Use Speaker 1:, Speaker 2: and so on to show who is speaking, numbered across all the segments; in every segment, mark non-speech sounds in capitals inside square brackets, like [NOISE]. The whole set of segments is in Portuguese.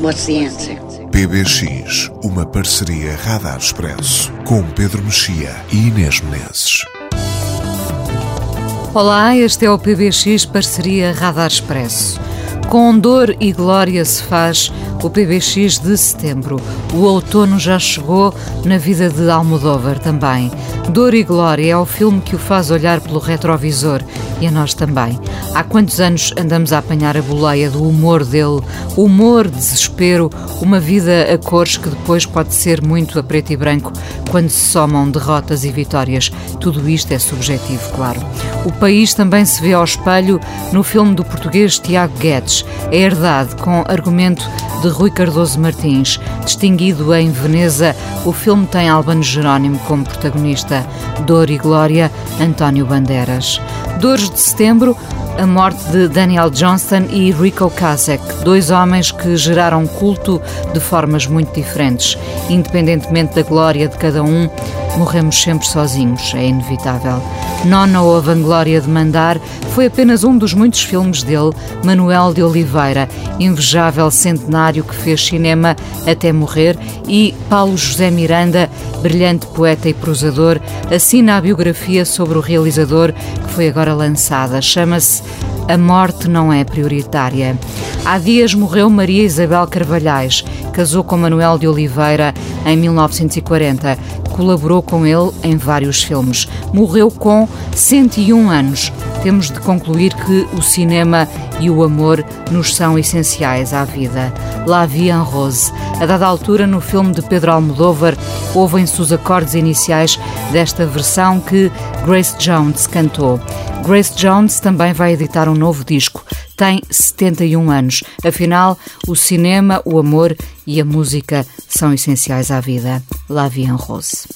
Speaker 1: what's the answer?
Speaker 2: PBX, uma parceria Radar Expresso, com Pedro Mexia e Inês Menezes.
Speaker 3: Olá, este é o PBX Parceria Radar Expresso. Com dor e glória se faz o PBX de setembro. O outono já chegou na vida de Almodóvar também. Dor e Glória é o filme que o faz olhar pelo retrovisor e a nós também. Há quantos anos andamos a apanhar a boleia do humor dele? Humor, desespero, uma vida a cores que depois pode ser muito a preto e branco quando se somam derrotas e vitórias. Tudo isto é subjetivo, claro. O país também se vê ao espelho no filme do português Tiago Guedes, A Herdade, com argumento de Rui Cardoso Martins. Distinguido em Veneza, o filme tem Albano Jerónimo como protagonista. Dor e Glória, António Bandeiras. Dores de Setembro, a morte de Daniel Johnston e Rico Kasek, dois homens que geraram culto de formas muito diferentes. Independentemente da glória de cada um, morremos sempre sozinhos, é inevitável. Nona ou a Vanglória de Mandar foi apenas um dos muitos filmes dele, Manuel de Oliveira, invejável centenário que fez cinema até morrer, e Paulo José Miranda, brilhante poeta e prosador, assina a biografia sobre o realizador que foi agora lançada. Chama-se a morte não é prioritária. Há dias morreu Maria Isabel Carvalhais, casou com Manuel de Oliveira em 1940, colaborou com ele em vários filmes. Morreu com 101 anos. Temos de concluir que o cinema e o amor nos são essenciais à vida. La Vie en Rose. A dada altura, no filme de Pedro Almodóvar, ouvem-se os acordes iniciais desta versão que Grace Jones cantou. Grace Jones também vai editar um novo disco. Tem 71 anos. Afinal, o cinema, o amor e a música são essenciais à vida. La Vie Rose.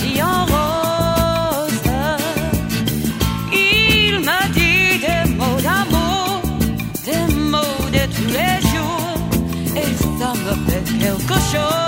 Speaker 3: vie en rose.
Speaker 4: Il m'a dit des mots d'amour, des mots de tous les jours, et ça me fait quelque chose.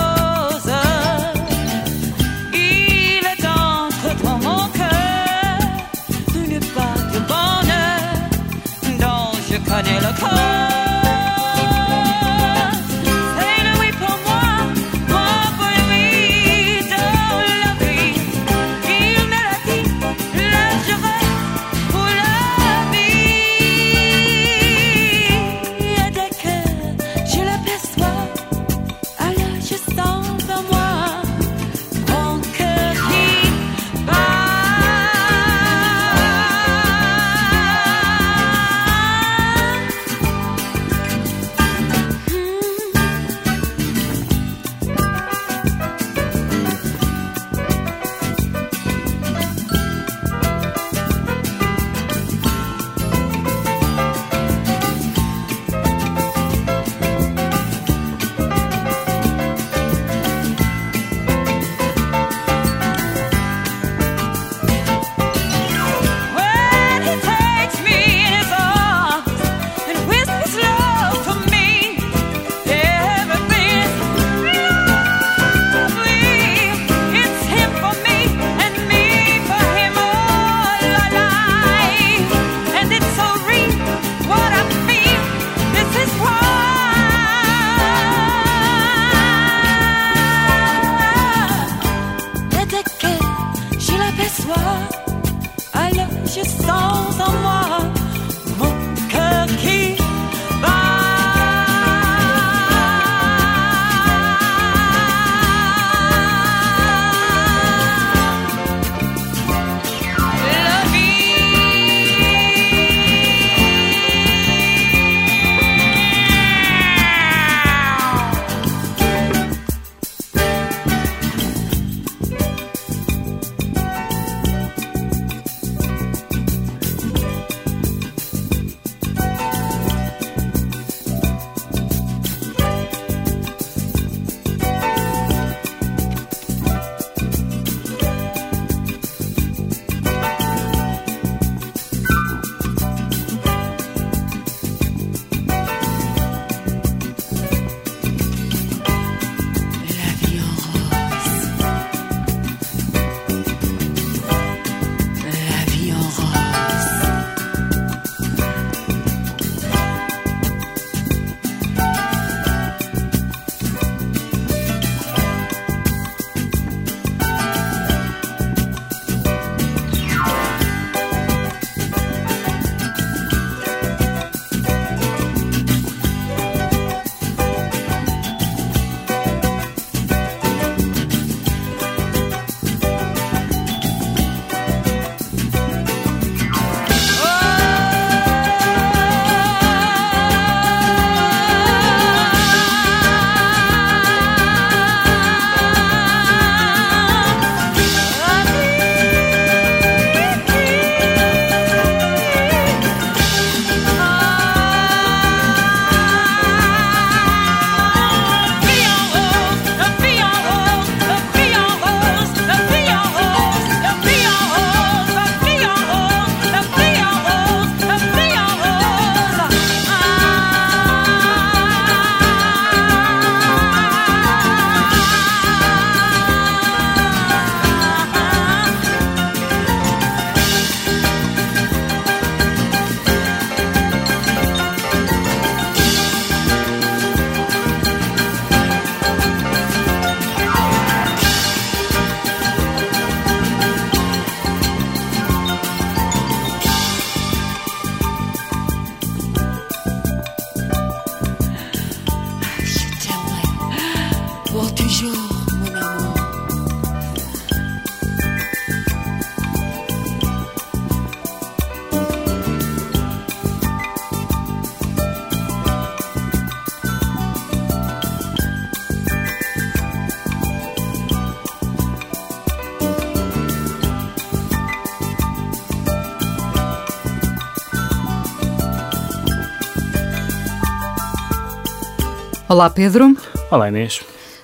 Speaker 3: Olá, Pedro.
Speaker 5: Olá, Inês.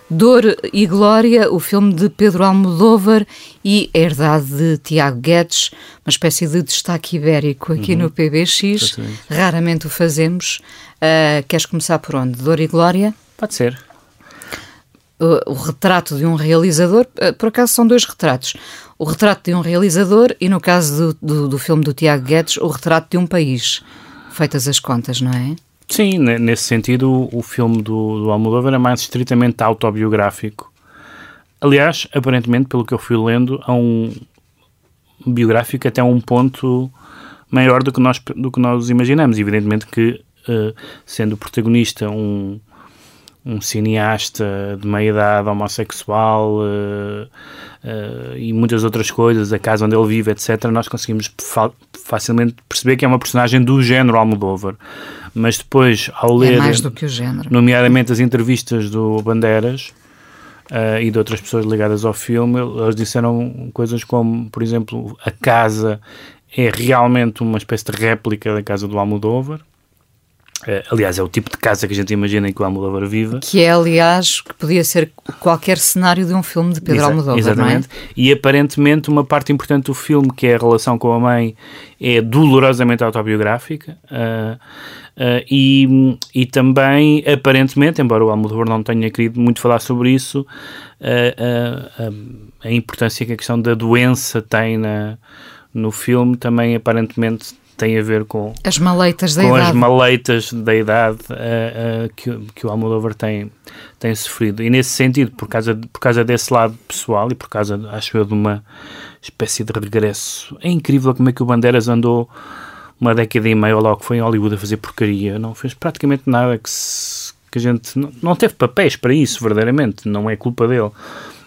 Speaker 3: Dor e Glória, o filme de Pedro Almodóvar e a Herdade de Tiago Guedes, uma espécie de destaque ibérico aqui uhum. no PBX. Exatamente. Raramente o fazemos. Uh, queres começar por onde? Dor e Glória?
Speaker 5: Pode ser.
Speaker 3: O, o retrato de um realizador, uh, por acaso são dois retratos. O retrato de um realizador e, no caso do, do, do filme do Tiago Guedes, o retrato de um país. Feitas as contas, não é?
Speaker 5: Sim, nesse sentido, o filme do, do Almodóvar é mais estritamente autobiográfico. Aliás, aparentemente, pelo que eu fui lendo, há um biográfico até um ponto maior do que nós, do que nós imaginamos. Evidentemente que, uh, sendo o protagonista um, um cineasta de meia idade homossexual uh, uh, e muitas outras coisas, a casa onde ele vive, etc., nós conseguimos fa facilmente perceber que é uma personagem do género Almodóvar. Mas depois, ao ler,
Speaker 3: é mais do que o género.
Speaker 5: nomeadamente as entrevistas do Bandeiras uh, e de outras pessoas ligadas ao filme, eles disseram coisas como, por exemplo, a casa é realmente uma espécie de réplica da casa do Almodóvar Uh, aliás, é o tipo de casa que a gente imagina em que o Almodóvar vive.
Speaker 3: Que é, aliás, que podia ser qualquer cenário de um filme de Pedro Exa Almodóvar,
Speaker 5: exatamente.
Speaker 3: não é?
Speaker 5: E aparentemente uma parte importante do filme, que é a relação com a mãe, é dolorosamente autobiográfica. Uh, uh, e, e também, aparentemente, embora o Almodóvar não tenha querido muito falar sobre isso, a importância que a questão da doença tem na, no filme também aparentemente tem a ver com
Speaker 3: as maleitas da
Speaker 5: com
Speaker 3: idade.
Speaker 5: as maleitas da idade uh, uh, que, que o Almodóvar tem, tem sofrido. E nesse sentido, por causa, de, por causa desse lado pessoal e por causa, acho eu, de uma espécie de regresso. É incrível como é que o Bandeiras andou uma década e meia ou logo foi em Hollywood a fazer porcaria. Não fez praticamente nada que, se, que a gente... Não, não teve papéis para isso, verdadeiramente. Não é culpa dele.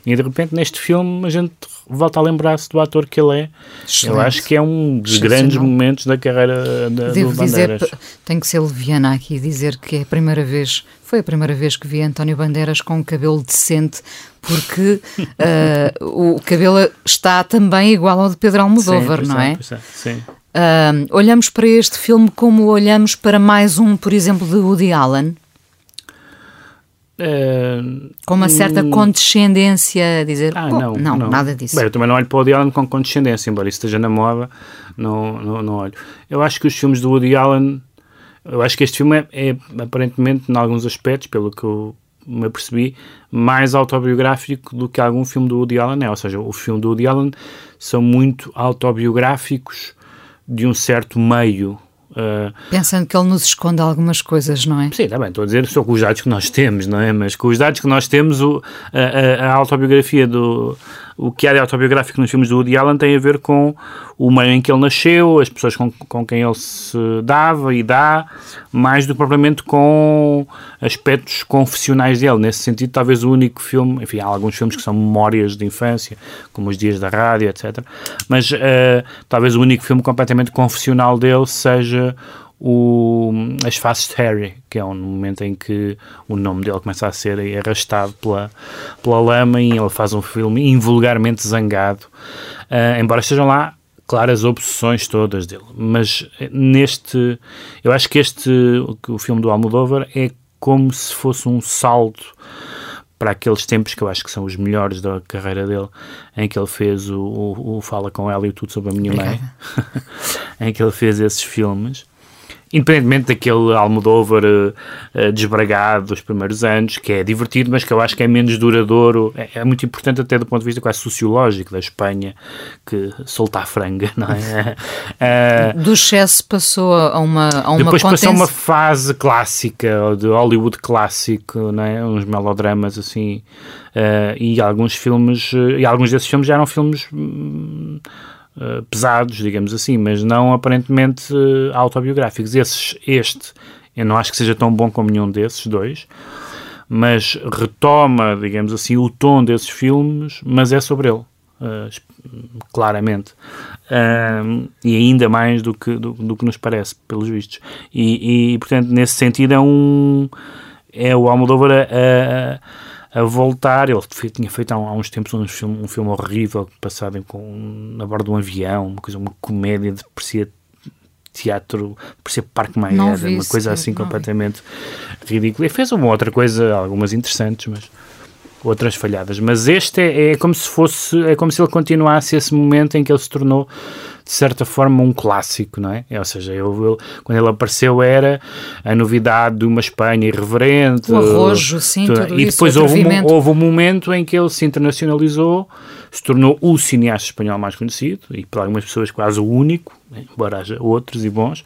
Speaker 5: E de repente neste filme a gente volta a lembrar-se do ator que ele é. Excelente. Eu acho que é um dos grandes momentos da carreira da,
Speaker 3: Devo
Speaker 5: do Bandeiras.
Speaker 3: dizer, tenho que ser leviana aqui e dizer que é a primeira vez, foi a primeira vez que vi António Bandeiras com um cabelo decente, porque uh, [LAUGHS] o cabelo está também igual ao de Pedro Almodóvar,
Speaker 5: sim,
Speaker 3: não é?
Speaker 5: é? Sim.
Speaker 3: Uh, olhamos para este filme como olhamos para mais um, por exemplo, de Woody Allen?
Speaker 5: Uh,
Speaker 3: com uma certa hum, condescendência a dizer
Speaker 5: ah,
Speaker 3: oh,
Speaker 5: não,
Speaker 3: não,
Speaker 5: não,
Speaker 3: nada disso.
Speaker 5: Bem, eu também não olho para o Woody Allen com condescendência, embora isso esteja na moda, não, não, não olho. Eu acho que os filmes do Woody Allen, eu acho que este filme é, é aparentemente, em alguns aspectos, pelo que eu me apercebi, mais autobiográfico do que algum filme do Woody Allen é. Ou seja, o filme do Woody Allen são muito autobiográficos de um certo meio
Speaker 3: Uh, Pensando que ele nos esconde algumas coisas, não é?
Speaker 5: Sim, está bem, estou a dizer só com os dados que nós temos, não é? Mas com os dados que nós temos, o, a, a, autobiografia do. O que há de autobiográfico nos filmes do Woody Allen tem a ver com o meio em que ele nasceu, as pessoas com, com quem ele se dava e dá, mais do que propriamente com aspectos confessionais dele. Nesse sentido, talvez o único filme, enfim, há alguns filmes que são memórias de infância, como Os Dias da Rádio, etc. Mas uh, talvez o único filme completamente confessional dele seja o, as faces de Harry, que é um momento em que o nome dele começa a ser arrastado pela, pela lama e ele faz um filme invulgarmente zangado, uh, embora estejam lá claras obsessões todas dele. Mas neste, eu acho que este, o filme do Almodóvar é como se fosse um salto para aqueles tempos que eu acho que são os melhores da carreira dele, em que ele fez o, o, o Fala com ela e tudo sobre a minha mãe, [LAUGHS] em que ele fez esses filmes independentemente daquele Almodóvar uh, desbragado dos primeiros anos, que é divertido, mas que eu acho que é menos duradouro, é, é, muito importante até do ponto de vista quase sociológico da Espanha, que solta a franga, [LAUGHS] não é?
Speaker 3: uh, [LAUGHS] do excesso passou a uma a uma
Speaker 5: Depois passou uma fase clássica, de Hollywood clássico, não é? Uns melodramas assim, uh, e alguns filmes, e alguns desses filmes já eram filmes... Hum, eh, pesados, digamos assim, mas não aparentemente uh, autobiográficos. Esses, este, eu não acho que seja tão bom como nenhum desses dois, mas retoma, digamos assim, o tom desses filmes, mas é sobre ele. Uh, claramente e ainda mais do que, do, do, que nos parece, pelos vistos e, e portanto nesse sentido é um é o Almodóvar a, a a voltar. Ele tinha feito há, uns tempos um filme, um filme horrível, passado com, na bordo de um avião, uma coisa, uma comédia de parecia teatro, parecia Parque Maia, uma coisa assim completamente vi. ridícula. E fez uma outra coisa, algumas interessantes, mas outras falhadas. Mas este é, é como se fosse, é como se ele continuasse esse momento em que ele se tornou de certa forma um clássico, não é? Ou seja, quando ele apareceu era a novidade de uma Espanha irreverente.
Speaker 3: O arrojo, sim, tudo, tudo
Speaker 5: E
Speaker 3: isso,
Speaker 5: depois houve um, houve um momento em que ele se internacionalizou, se tornou o cineasta espanhol mais conhecido, e por algumas pessoas quase o único, embora haja outros e bons,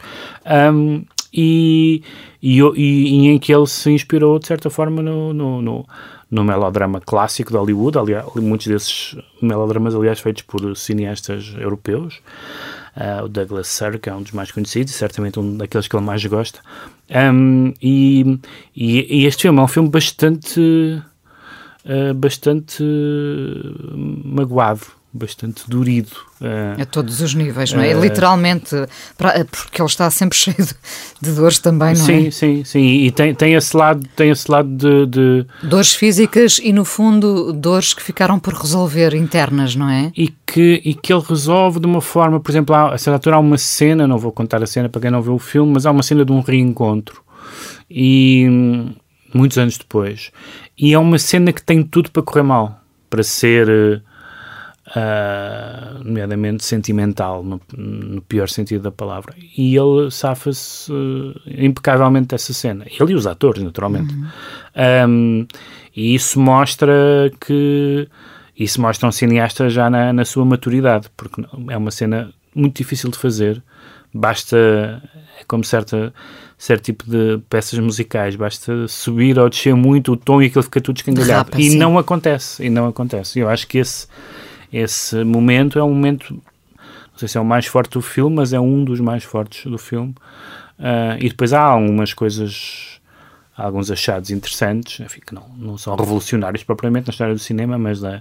Speaker 5: um, e, e, e, e, em que ele se inspirou, de certa forma, no, no, no no melodrama clássico de Hollywood, aliás, muitos desses melodramas, aliás, feitos por cineastas europeus. Uh, o Douglas Sirk é um dos mais conhecidos, certamente um daqueles que ele mais gosta. Um, e, e, e, este filme é um filme bastante, uh, bastante magoado bastante durido.
Speaker 3: Uh, a todos os níveis, não é? Uh, Literalmente, pra, porque ele está sempre [LAUGHS] cheio de, de dores também, não
Speaker 5: sim,
Speaker 3: é?
Speaker 5: Sim, sim, sim. E tem, tem esse lado, tem esse lado de, de,
Speaker 3: Dores físicas e, no fundo, dores que ficaram por resolver internas, não é?
Speaker 5: E que, e que ele resolve de uma forma, por exemplo, há, a certa altura há uma cena, não vou contar a cena para quem não viu o filme, mas há uma cena de um reencontro. E muitos anos depois. E é uma cena que tem tudo para correr mal. Para ser uh, nomeadamente sentimental, no, no, pior sentido da palavra. E ele safa-se uh, impecavelmente dessa cena. Ele e os atores, naturalmente. Uhum. Um, e isso mostra que. Isso mostra um cineasta já na, na sua maturidade, porque é uma cena muito difícil de fazer, basta, é como certa, certo tipo de peças musicais, basta subir ou descer muito o tom e aquilo fica tudo escangalhado.
Speaker 3: Rapa,
Speaker 5: e
Speaker 3: sim.
Speaker 5: não acontece, e não acontece. Eu acho que esse, esse momento é um momento, não sei se é o mais forte do filme, mas é um dos mais fortes do filme. Ah, e depois há algumas coisas, há alguns achados interessantes, enfim, que não, não são revolucionários propriamente na história do cinema, mas da,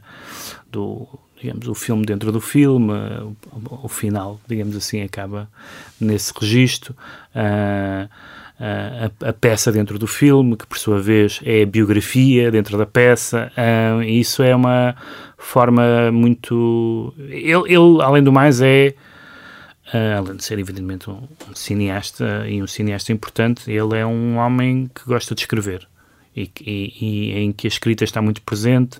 Speaker 5: do, digamos, o filme dentro do filme, o, o final, digamos assim, acaba nesse registro. Ah, a, a peça dentro do filme, que por sua vez é a biografia dentro da peça, e isso é uma forma muito. Ele, ele além do mais, é. ah, além de ser evidentemente um, um cineasta e um cineasta importante, ele é um homem que gosta de escrever e, e- e em que a escrita está muito presente.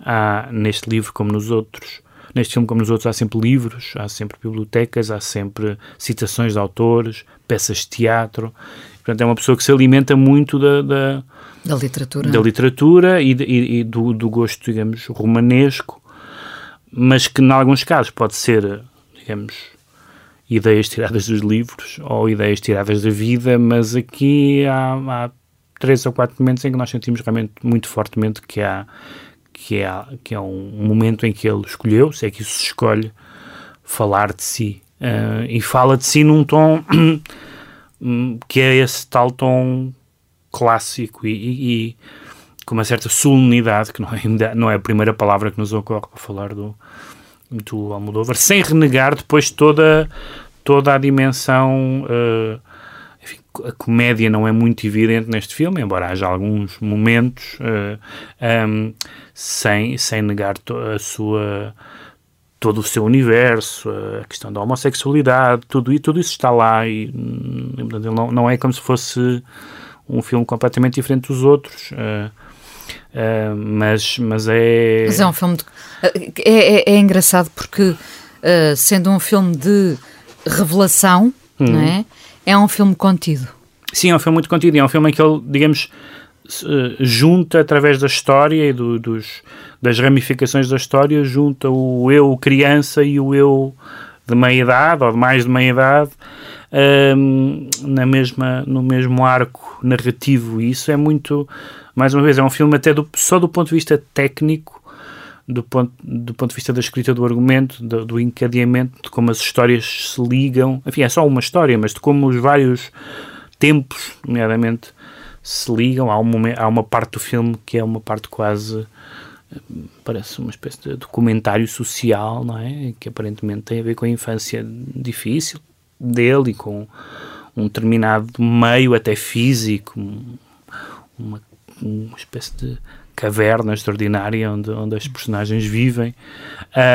Speaker 5: Há neste livro como nos outros, neste filme como nos outros, há sempre livros, há sempre bibliotecas, há sempre citações de autores, peças de teatro. Portanto, é uma pessoa que se alimenta muito da- da,
Speaker 3: Da literatura.
Speaker 5: da literatura e, e- e do, do gosto, digamos, romanesco, mas que, em alguns casos, pode ser, digamos, ideias tiradas dos livros ou ideias tiradas da vida, mas aqui há, há três ou quatro momentos em que nós sentimos realmente muito fortemente que há que é, que é um momento em que ele escolheu, se é que isso se escolhe, falar de si. Ah, e fala de si num tom [CLEARS THROAT] que é esse tal tom clássico e, e- e com uma certa solenidade, que não é, não é a primeira palavra que nos ocorre para falar do, do Almodóvar, sem renegar depois toda, toda a dimensão. eh, enfim, a comédia não é muito evidente neste filme, embora haja alguns momentos, eh, ehm, sem, sem negar a sua todo o seu universo, a questão da homossexualidade, tudo, tudo isso está lá e, hum, não, não é como se fosse um filme completamente diferente dos outros, eh, eh, mas, mas é...
Speaker 3: Mas é um filme de... é, é, é engraçado porque uh, sendo um filme de revelação,
Speaker 5: Uhum.
Speaker 3: não é? É um filme contido.
Speaker 5: Sim, é um filme muito contido. É um filme em que ele, digamos, eh, junta através da história e do- dos, das ramificações da história, junta o eu criança e o eu de meia idade ou de mais de meia idade ehm, na mesma, no mesmo arco narrativo. E isso é muito, mais uma vez, é um filme até do- só do ponto de vista técnico do ponto, do ponto de vista da escrita do argumento, do, do encadeamento, de como as histórias se ligam. Enfim, é só uma história, mas de como os vários tempos, nomeadamente, se ligam. Há, um momento, há uma parte do filme que é uma parte quase. Parece uma espécie de documentário social, não é? Que aparentemente tem a ver com a infância difícil dele e com um determinado meio, até físico, um- uma, uma espécie de caverna extraordinária onde, onde as personagens vivem.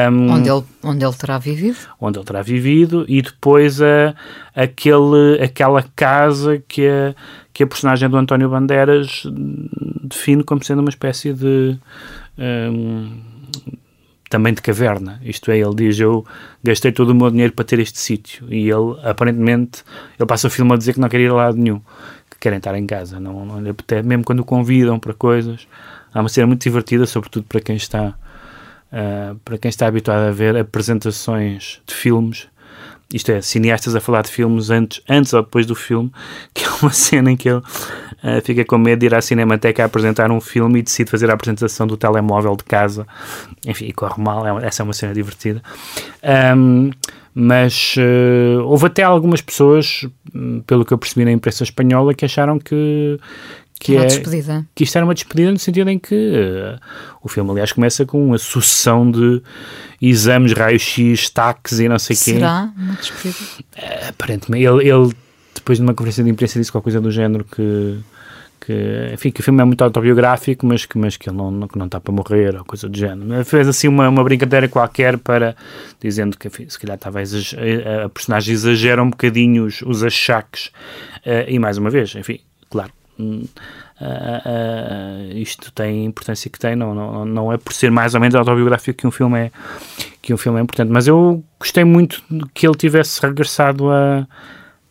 Speaker 5: Um,
Speaker 3: Onde, ele, onde ele terá vivido.
Speaker 5: onde ele terá vivido e depois a, aquele, aquela casa que a, que a personagem do António Bandeiras define como sendo uma espécie de hum, também de caverna, isto é, ele diz eu gastei todo o meu dinheiro para ter este sítio. E ele aparentemente ele passa o filme a dizer que não quer ir a lado nenhum que querem estar em casa, não, não apetece, mesmo quando o convidam para coisas há uma cena muito divertida, sobretudo para quem está Uh, para quem está habituado a ver apresentações de filmes, isto é, cineastas a falar de filmes antes, antes ou depois do filme, [LAUGHS] que é uma cena em que ele uh, fica com medo de ir à cinemateca a apresentar um filme e decide fazer a apresentação do telemóvel de casa. Enfim, corre mal, é uma- essa é uma cena divertida. Um, mas uh, houve até algumas pessoas, hum, pelo que eu percebi na imprensa espanhola, que acharam que que,
Speaker 3: Era
Speaker 5: é,
Speaker 3: despedida.
Speaker 5: que isto era uma despedida no sentido em que eh, o filme, aliás, começa com uma sucessão de exames, raio-x, taques e não sei o quê.
Speaker 3: Será uma despedida?
Speaker 5: Aparentemente, ele, ele, depois de uma conferência de imprensa, disse qualquer coisa do género que, que, enfim, que o filme é muito autobiográfico, mas que, mas que ele não, não, que não está para morrer, ou coisa do género. Fez assim uma, uma brincadeira qualquer para, dizendo que, enfim, se calhar estava a, exager- a, personagem exagera um bocadinho os, os achaques. Eh, e mais uma vez, enfim, claro. Ah, ah, isto tem a importância que tem, não, não, não é por ser mais ou menos autobiográfico que um filme é que um filme é importante, mas eu gostei muito que ele tivesse regressado a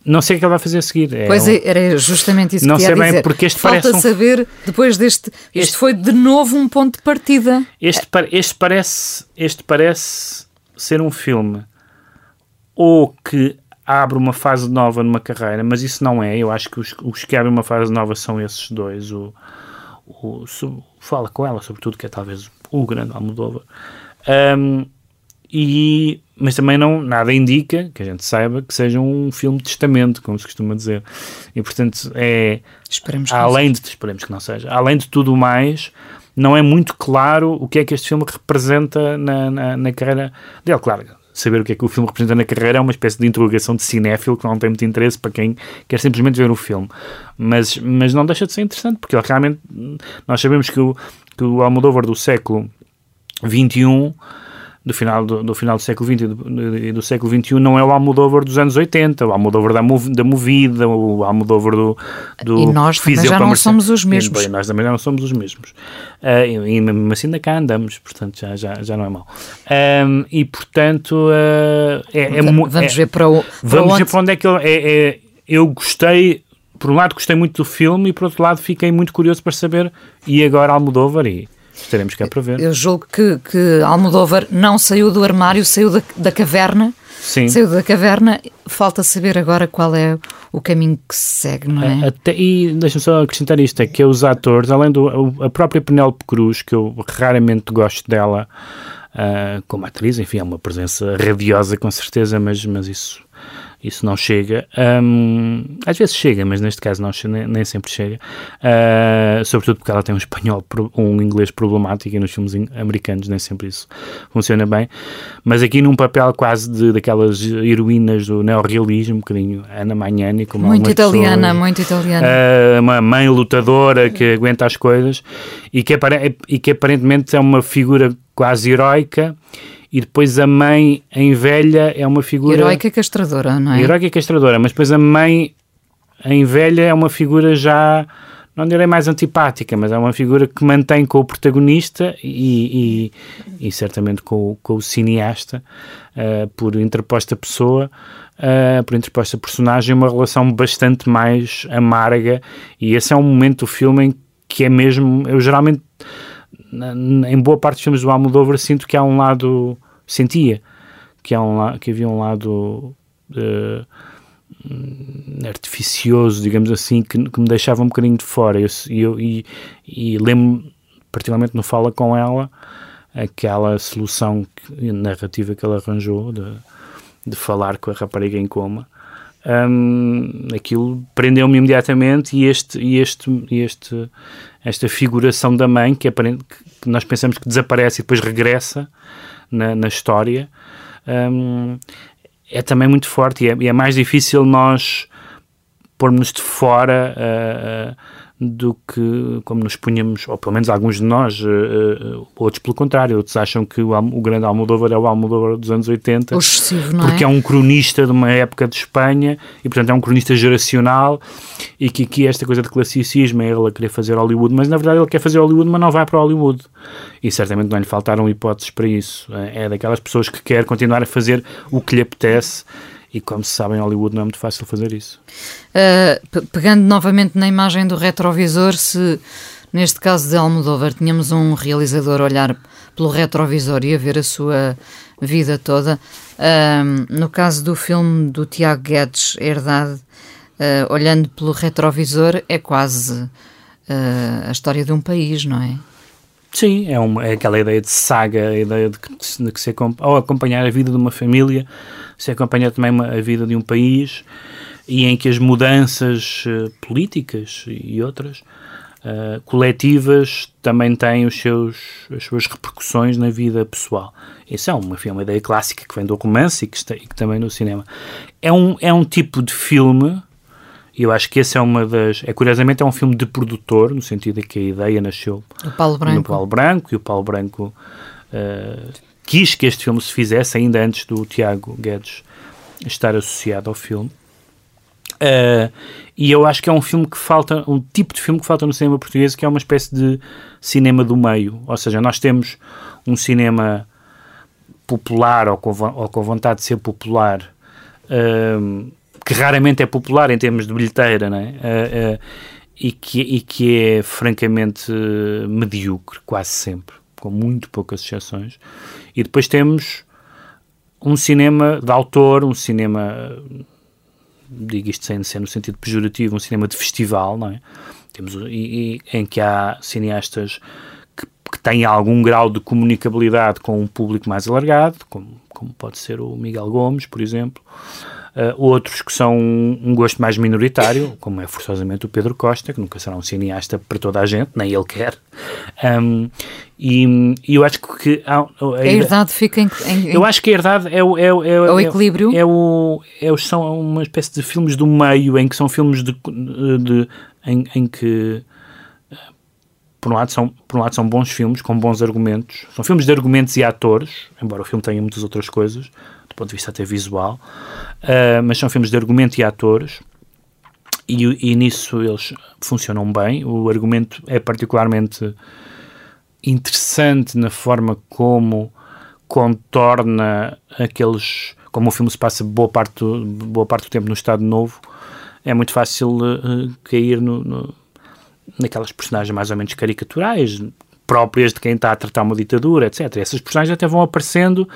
Speaker 5: não sei o que ele vai fazer a seguir. É
Speaker 3: Pois
Speaker 5: um-
Speaker 3: é, era justamente isso
Speaker 5: Não
Speaker 3: que ia
Speaker 5: sei bem, porque este
Speaker 3: Falta
Speaker 5: parece um-
Speaker 3: saber, depois deste... Isto
Speaker 5: Este-
Speaker 3: foi de novo um ponto de partida.
Speaker 5: Este, este, parece, este parece ser um filme ou que abre uma fase nova numa carreira, mas isso não é. Eu acho que os, os que abrem uma fase nova são esses dois. O, o, o fala com ela, sobretudo, que é talvez o grande Almodóvar. Um, e, mas também não, nada indica, que a gente saiba, que seja um filme de testamento, como se costuma dizer. E, portanto, é...
Speaker 3: Esperemos que
Speaker 5: além
Speaker 3: não
Speaker 5: de, esperemos que não seja. Além de tudo mais, não é muito claro o que é que este filme representa na, na, na carreira dele. Claro, saber o que é que o filme representa na carreira é uma espécie de interrogação de cinéfilo que não tem muito interesse para quem quer simplesmente ver o filme. Mas, mas não deixa de ser interessante, porque ele realmente... Nós sabemos que o, que o Almodóvar do século XXI do final do, do, final do século XX e do, e do, século XXI não é o Almodóvar dos anos 80, o Almodóvar da, mov, da Movida, o Almodóvar do, do
Speaker 3: E nós também já não somos os mesmos.
Speaker 5: E, nós também já não somos os mesmos. Uh, e, e mesmo assim ainda cá andamos, portanto já, já, já não é mau. E portanto uh, é, é,
Speaker 3: Vamos é, ver para, o, para
Speaker 5: Vamos
Speaker 3: onde...
Speaker 5: ver para onde é que ele... É, é, eu gostei por um lado gostei muito do filme e por outro lado fiquei muito curioso para saber e agora Almodóvar e Estaremos cá para ver.
Speaker 3: Eu julgo que, que Almodóvar não saiu do armário, saiu da, da caverna.
Speaker 5: Sim.
Speaker 3: Saiu da caverna. Falta saber agora qual é o caminho que se segue, não é?
Speaker 5: Até, e deixa-me só acrescentar isto: é que os atores, além do a própria Penélope Cruz, que eu raramente gosto dela uh, como atriz, enfim, é uma presença radiosa com certeza, mas, mas isso isso não chega. Um, às vezes chega, mas neste caso não, nem, nem sempre chega. Uh, sobretudo porque ela tem um espanhol, um inglês problemático e nos filmes americanos nem sempre isso funciona bem. Mas aqui num papel quase de, daquelas heroínas do neorrealismo, um bocadinho Ana Magnani, como
Speaker 3: Muito italiana, pessoas, muito italiana.
Speaker 5: Uh, uma mãe lutadora que aguenta as coisas e que, e que aparentemente é uma figura quase heroica e depois a mãe em velha é uma figura.
Speaker 3: Heroica castradora, não é?
Speaker 5: Heroica castradora, mas depois a mãe em velha é uma figura já. Não direi mais antipática, mas é uma figura que mantém com o protagonista e, e, e certamente com, com, o cineasta, uh, por interposta pessoa, uh, por interposta personagem, uma relação bastante mais amarga. E esse é um momento do filme em que é mesmo. Eu geralmente em boa parte dos filmes do Almodóvar sinto que há um lado sentia que há um que havia um lado uh, artificioso digamos assim que, que, me deixava um bocadinho de fora. Eu, eu, e, e lembro particularmente no Fala com ela aquela solução narrativa que ela arranjou de, de falar com a rapariga em coma um, aquilo prendeu-me imediatamente e este, e este, este, esta figuração da mãe que, aparente, que nós pensamos que desaparece e depois regressa na, na história. Um, é também muito forte e é, e é, mais difícil nós pormos de fora uh, uh, do que como nos punhamos, ou pelo menos alguns de nós, uh, outros pelo contrário, outros acham que o, o grande Almodóvar é o Almodóvar dos anos 80,
Speaker 3: o excessivo, não
Speaker 5: porque é? é? um cronista de uma época de Espanha e portanto é um cronista geracional e que aqui esta coisa de classicismo é ele a querer fazer Hollywood, mas na verdade ele quer fazer Hollywood, mas não vai para Hollywood e certamente não lhe faltaram hipóteses para isso. É daquelas pessoas que quer continuar a fazer o que lhe apetece e como se sabe, em Hollywood não é muito fácil fazer isso.
Speaker 3: Uh, pegando novamente na imagem do retrovisor, se neste caso de Almodóvar tínhamos um realizador a olhar pelo retrovisor e a ver a sua vida toda, uh, no caso do filme do Tiago Guedes, Herdade, uh, olhando pelo retrovisor, é quase a história de um país, não é?
Speaker 5: Sim, é, uma, é aquela ideia de saga, a ideia de que, de que se ao acompanhar a vida de uma família, se acompanha também uma, a vida de um país e em que as mudanças uh, políticas e outras uh, coletivas também têm os seus, as suas repercussões na vida pessoal. Isso é uma, enfim, uma ideia clássica que vem do romance e que, está, e que também no cinema. É um, é um tipo de filme e eu acho que esse é uma das. É, curiosamente, é um filme de produtor, no sentido de que a ideia nasceu
Speaker 3: Paulo
Speaker 5: no Paulo Branco, e o Paulo Branco uh, quis que este filme se fizesse ainda antes do Tiago Guedes estar associado ao filme. Uh, e eu acho que é um filme que falta, um tipo de filme que falta no cinema português, que é uma espécie de cinema do meio. Ou seja, nós temos um cinema popular ou com, ou com vontade de ser popular. Uh, que raramente é popular em termos de bilheteira, não é? Uh, e, que, e que é francamente medíocre, quase sempre, com muito poucas exceções. E depois temos um cinema de autor, um cinema digo isto sem ser no sentido pejorativo, um cinema de festival, não é? Temos, e, e em que há cineastas que, que têm algum grau de comunicabilidade com um público mais alargado, como, como pode ser o Miguel Gomes, por exemplo, Uh, outros que são um gosto mais minoritário, como é forçosamente o Pedro Costa, que nunca será um cineasta para toda a gente, nem ele quer. Um, e, e, eu acho que a, a,
Speaker 3: a herdade fica em, em,
Speaker 5: Eu acho que a herdade é o, é, é,
Speaker 3: é o equilíbrio.
Speaker 5: É, o, é, são uma espécie de filmes do meio, em que são filmes de, de em, em que por um, lado são, por um lado são bons filmes, com bons argumentos. São filmes de argumentos e atores, embora o filme tenha muitas outras coisas do ponto de vista até visual, uh, mas são filmes de argumento e atores, e, e, nisso eles funcionam bem. O argumento é particularmente interessante na forma como contorna aqueles. Como o filme se passa boa parte do, boa parte do tempo no Estado Novo, é muito fácil uh, cair no, no, naquelas personagens mais ou menos caricaturais, próprias de quem está a tratar uma ditadura, etc. Essas personagens até vão aparecendo,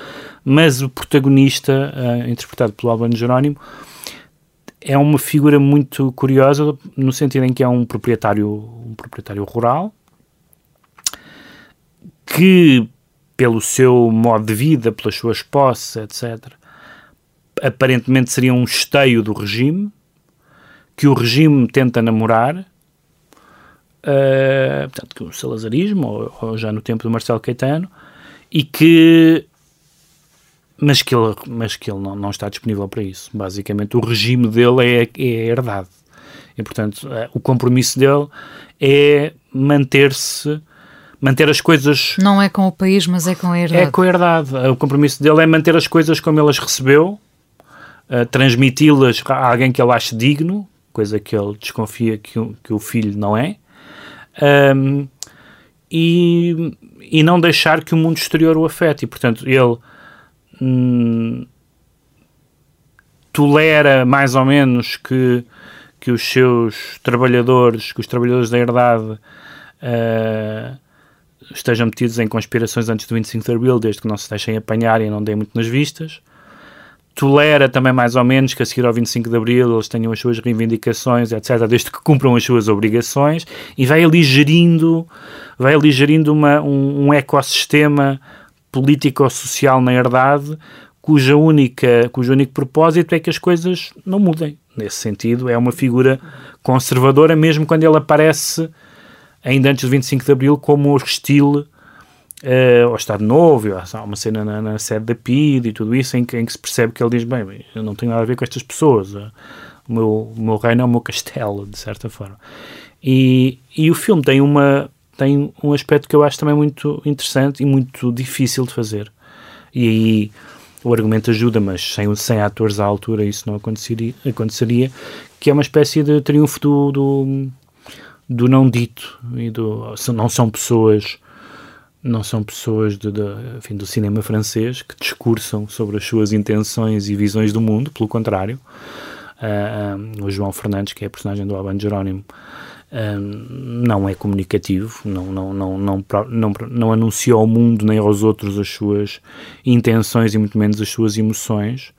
Speaker 5: mas o protagonista, uh, interpretado pelo Albano Jerónimo, é uma figura muito curiosa no sentido em que é um proprietário, um proprietário rural que, pelo seu modo de vida, pelas suas posses, etc., aparentemente seria um esteio do regime, que o regime tenta namorar uh, portanto, que o salazarismo, ou, ou, já no tempo do Marcelo Caetano, e que mas que ele, mas que ele não, não está disponível para isso. Basicamente, o regime dele é, é herdade. E, portanto, uh, o compromisso dele é manter-se, manter as coisas...
Speaker 3: Não é com o país, mas é com a herdade.
Speaker 5: É com a herdade. O compromisso dele é manter as coisas como ele as recebeu, uh, transmiti-las a alguém que ele ache digno, coisa que ele desconfia que, que o filho não é, um, e, e não deixar que o mundo exterior o afete. E, portanto, ele hum, tolera mais ou menos que, que os seus trabalhadores, que os trabalhadores da herdade uh, estejam metidos em conspirações antes do 25 de Abril, desde que não se deixem apanhar e não deem muito nas vistas tolera também mais ou menos que a seguir ao 25 de Abril eles tenham as suas reivindicações, etc., desde que cumpram as suas obrigações, e vai ali gerindo, vai ali gerindo uma, um, um ecossistema político-social na herdade, cuja única, cujo único propósito é que as coisas não mudem. Nesse sentido, é uma figura conservadora, mesmo quando ele aparece ainda antes do 25 de Abril como hostil uh, ao Estado Novo, há uma cena na, na, sede da PID e tudo isso em que, em que, se percebe que ele diz: Bem, eu não tenho nada a ver com estas pessoas, uh, o, meu, o meu reino é o meu castelo, de certa forma. E, e o filme tem, uma, tem um aspecto que eu acho também muito interessante e muito difícil de fazer. E aí o argumento ajuda, mas sem, sem atores à altura isso não aconteceria, aconteceria que é uma espécie de triunfo do, do, do não dito e do, não são pessoas não são pessoas de, de, enfim, do cinema francês que discursam sobre as suas intenções e visões do mundo, pelo contrário. Uh, o João Fernandes, que é a personagem do Alban Jerónimo, uh, não é comunicativo, não, não, não, não, não, não anuncia ao mundo nem aos outros as suas intenções e muito menos as suas emoções.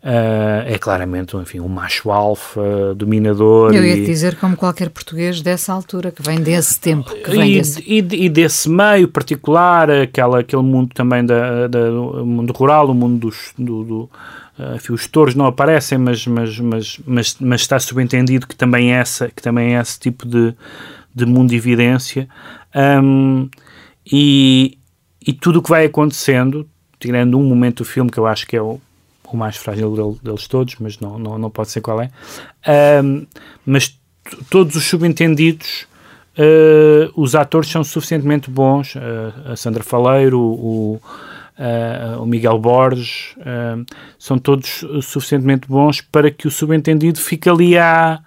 Speaker 5: Uh, é claramente enfim, um macho alfa, dominador.
Speaker 3: Eu ia e, dizer como qualquer português dessa altura, que vem desse tempo. Que vem
Speaker 5: e,
Speaker 3: desse...
Speaker 5: E, e, desse meio particular, aquela, aquele mundo também da, da, do mundo rural, o mundo dos. Do, do, uh, enfim, os touros não aparecem, mas, mas, mas, mas, mas está subentendido que também é, essa, que também é esse tipo de, de mundo de evidência. Um, e, e tudo o que vai acontecendo, tirando um momento do filme que eu acho que é o o mais frágil deles todos, mas não, não, não pode ser qual é. Um, mas todos os subentendidos, uh, os atores são suficientemente bons. Uh, a Sandra Faleiro, o, uh, o Miguel Borges, são todos suficientemente bons para que o subentendido fique ali a.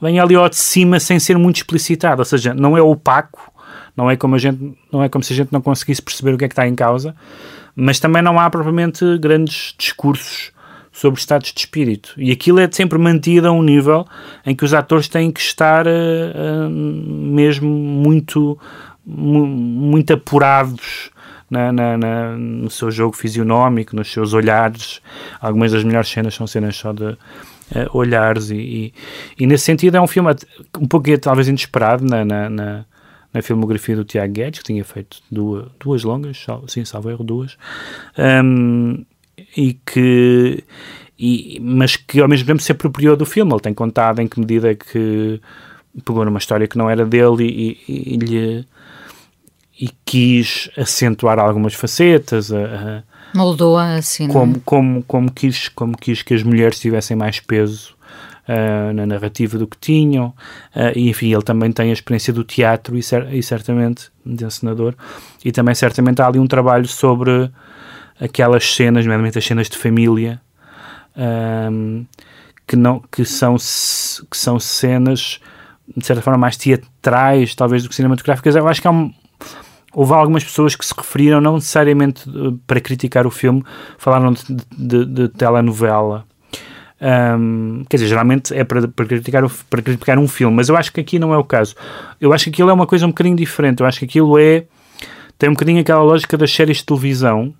Speaker 5: venha ali ao de cima sem ser muito explicitado, ou seja, não é opaco, não é como a gente, não é como se a gente não conseguisse perceber o que é que está em causa, mas também não há propriamente grandes discursos sobre estados de espírito. E aquilo é sempre mantido a um nível em que os atores têm que estar uh, mesmo muito, muito apurados na, na, na, no seu jogo fisionómico, nos seus olhares. Algumas das melhores cenas são cenas só de uh, olhares, e, e, e, nesse sentido é um filme um pouco talvez inesperado na, na, na, filmografia do Tiago Guedes, que tinha feito duas, duas longas, sim, salvo erro, duas, um, e que. E, mas que ao mesmo tempo se apropriou do filme. Ele tem contado em que medida que pegou numa história que não era dele e, e, e lhe e quis acentuar algumas facetas, a,
Speaker 3: a moldou-a assim,
Speaker 5: como, é? como, como, quis, como quis que as mulheres tivessem mais peso uh, na narrativa do que tinham, uh, e enfim, ele também tem a experiência do teatro e, cer e certamente de encenador, e também certamente há ali um trabalho sobre aquelas cenas, nomeadamente as cenas de família, um, que, não, que, são, que são cenas de certa forma mais teatrais, talvez do que cinematográficas. Eu acho que há um, houve algumas pessoas que se referiram, não necessariamente eh, para criticar o filme, falaram de, de, de telenovela. Um, quer dizer, geralmente é para, para, criticar, para criticar um filme, mas eu acho que aqui não é o caso. Eu acho que aquilo é uma coisa um bocadinho diferente. Eu acho que aquilo é. tem um bocadinho aquela lógica das séries de televisão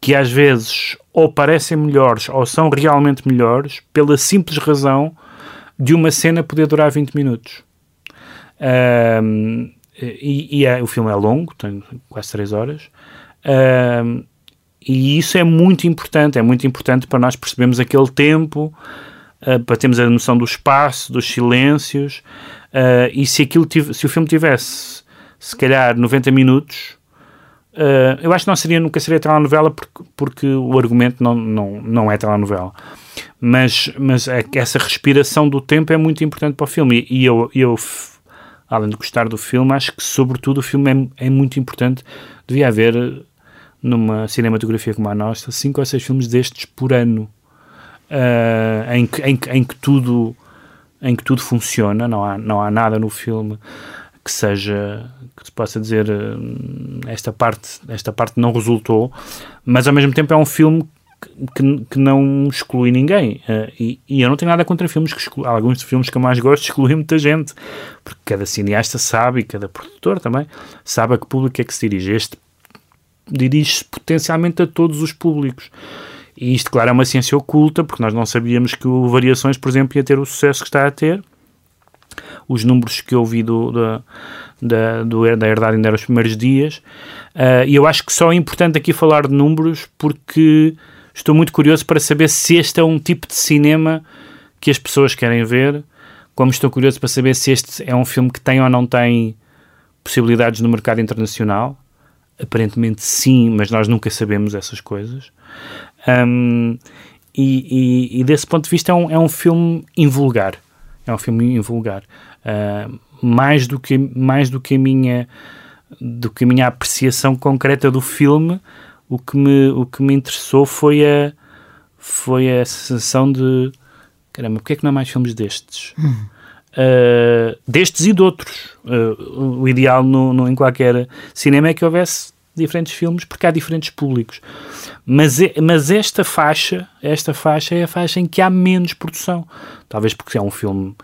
Speaker 5: que às vezes ou parecem melhores ou são realmente melhores pela simples razão de uma cena poder durar 20 minutos. Um, e, e é, o filme é longo, tem quase 3 horas. Um, e isso é muito importante, é muito importante para nós percebermos aquele tempo, uh, para termos a noção do espaço, dos silêncios. Uh, e se, aquilo se o filme tivesse, se calhar, 90 minutos, uh, eu acho que não seria, nunca seria telenovela porque, porque o argumento não, não, não é telenovela. Mas, mas é, essa respiração do tempo é muito importante para o filme. E, e eu, eu além de gostar do filme, acho que, sobretudo, o filme é, é muito importante. Devia haver, numa cinematografia como a nossa, cinco ou seis filmes destes por ano, uh, em, que, em, em, que tudo, em que tudo funciona, não há, não há nada no filme que seja que se possa dizer uh, esta parte esta parte não resultou mas ao mesmo tempo é um filme que, que não exclui ninguém. Uh, e, e, eu não tenho nada contra filmes que excluem. Alguns filmes que eu mais gosto excluem muita gente. Porque cada cineasta sabe, e cada produtor também, sabe a que público é que se dirige. Este dirige-se potencialmente a todos os públicos. E isto, claro, é uma ciência oculta, porque nós não sabíamos que o Variações, por exemplo, ia ter o sucesso que está a ter. Os números que eu vi do, da, da, do, da herdade ainda eram os primeiros dias. Uh, e eu acho que só é importante aqui falar de números porque Estou muito curioso para saber se este é um tipo de cinema que as pessoas querem ver, como estou curioso para saber se este é um filme que tem ou não tem possibilidades no mercado internacional. Aparentemente sim, mas nós nunca sabemos essas coisas. Um, e, e, e, desse ponto de vista é um, é um filme invulgar. É um filme invulgar. Uh, mais, do que, mais do que a minha do que a minha apreciação concreta do filme, o que me, o que me interessou foi a, foi a sensação de caramba, porque é que não há mais filmes destes? Hum. Uh, destes e de outros. Uh, o ideal no, no, em qualquer cinema é que houvesse diferentes filmes porque há diferentes públicos. Mas, é, mas esta faixa, esta faixa é a faixa em que há menos produção. Talvez porque é um filme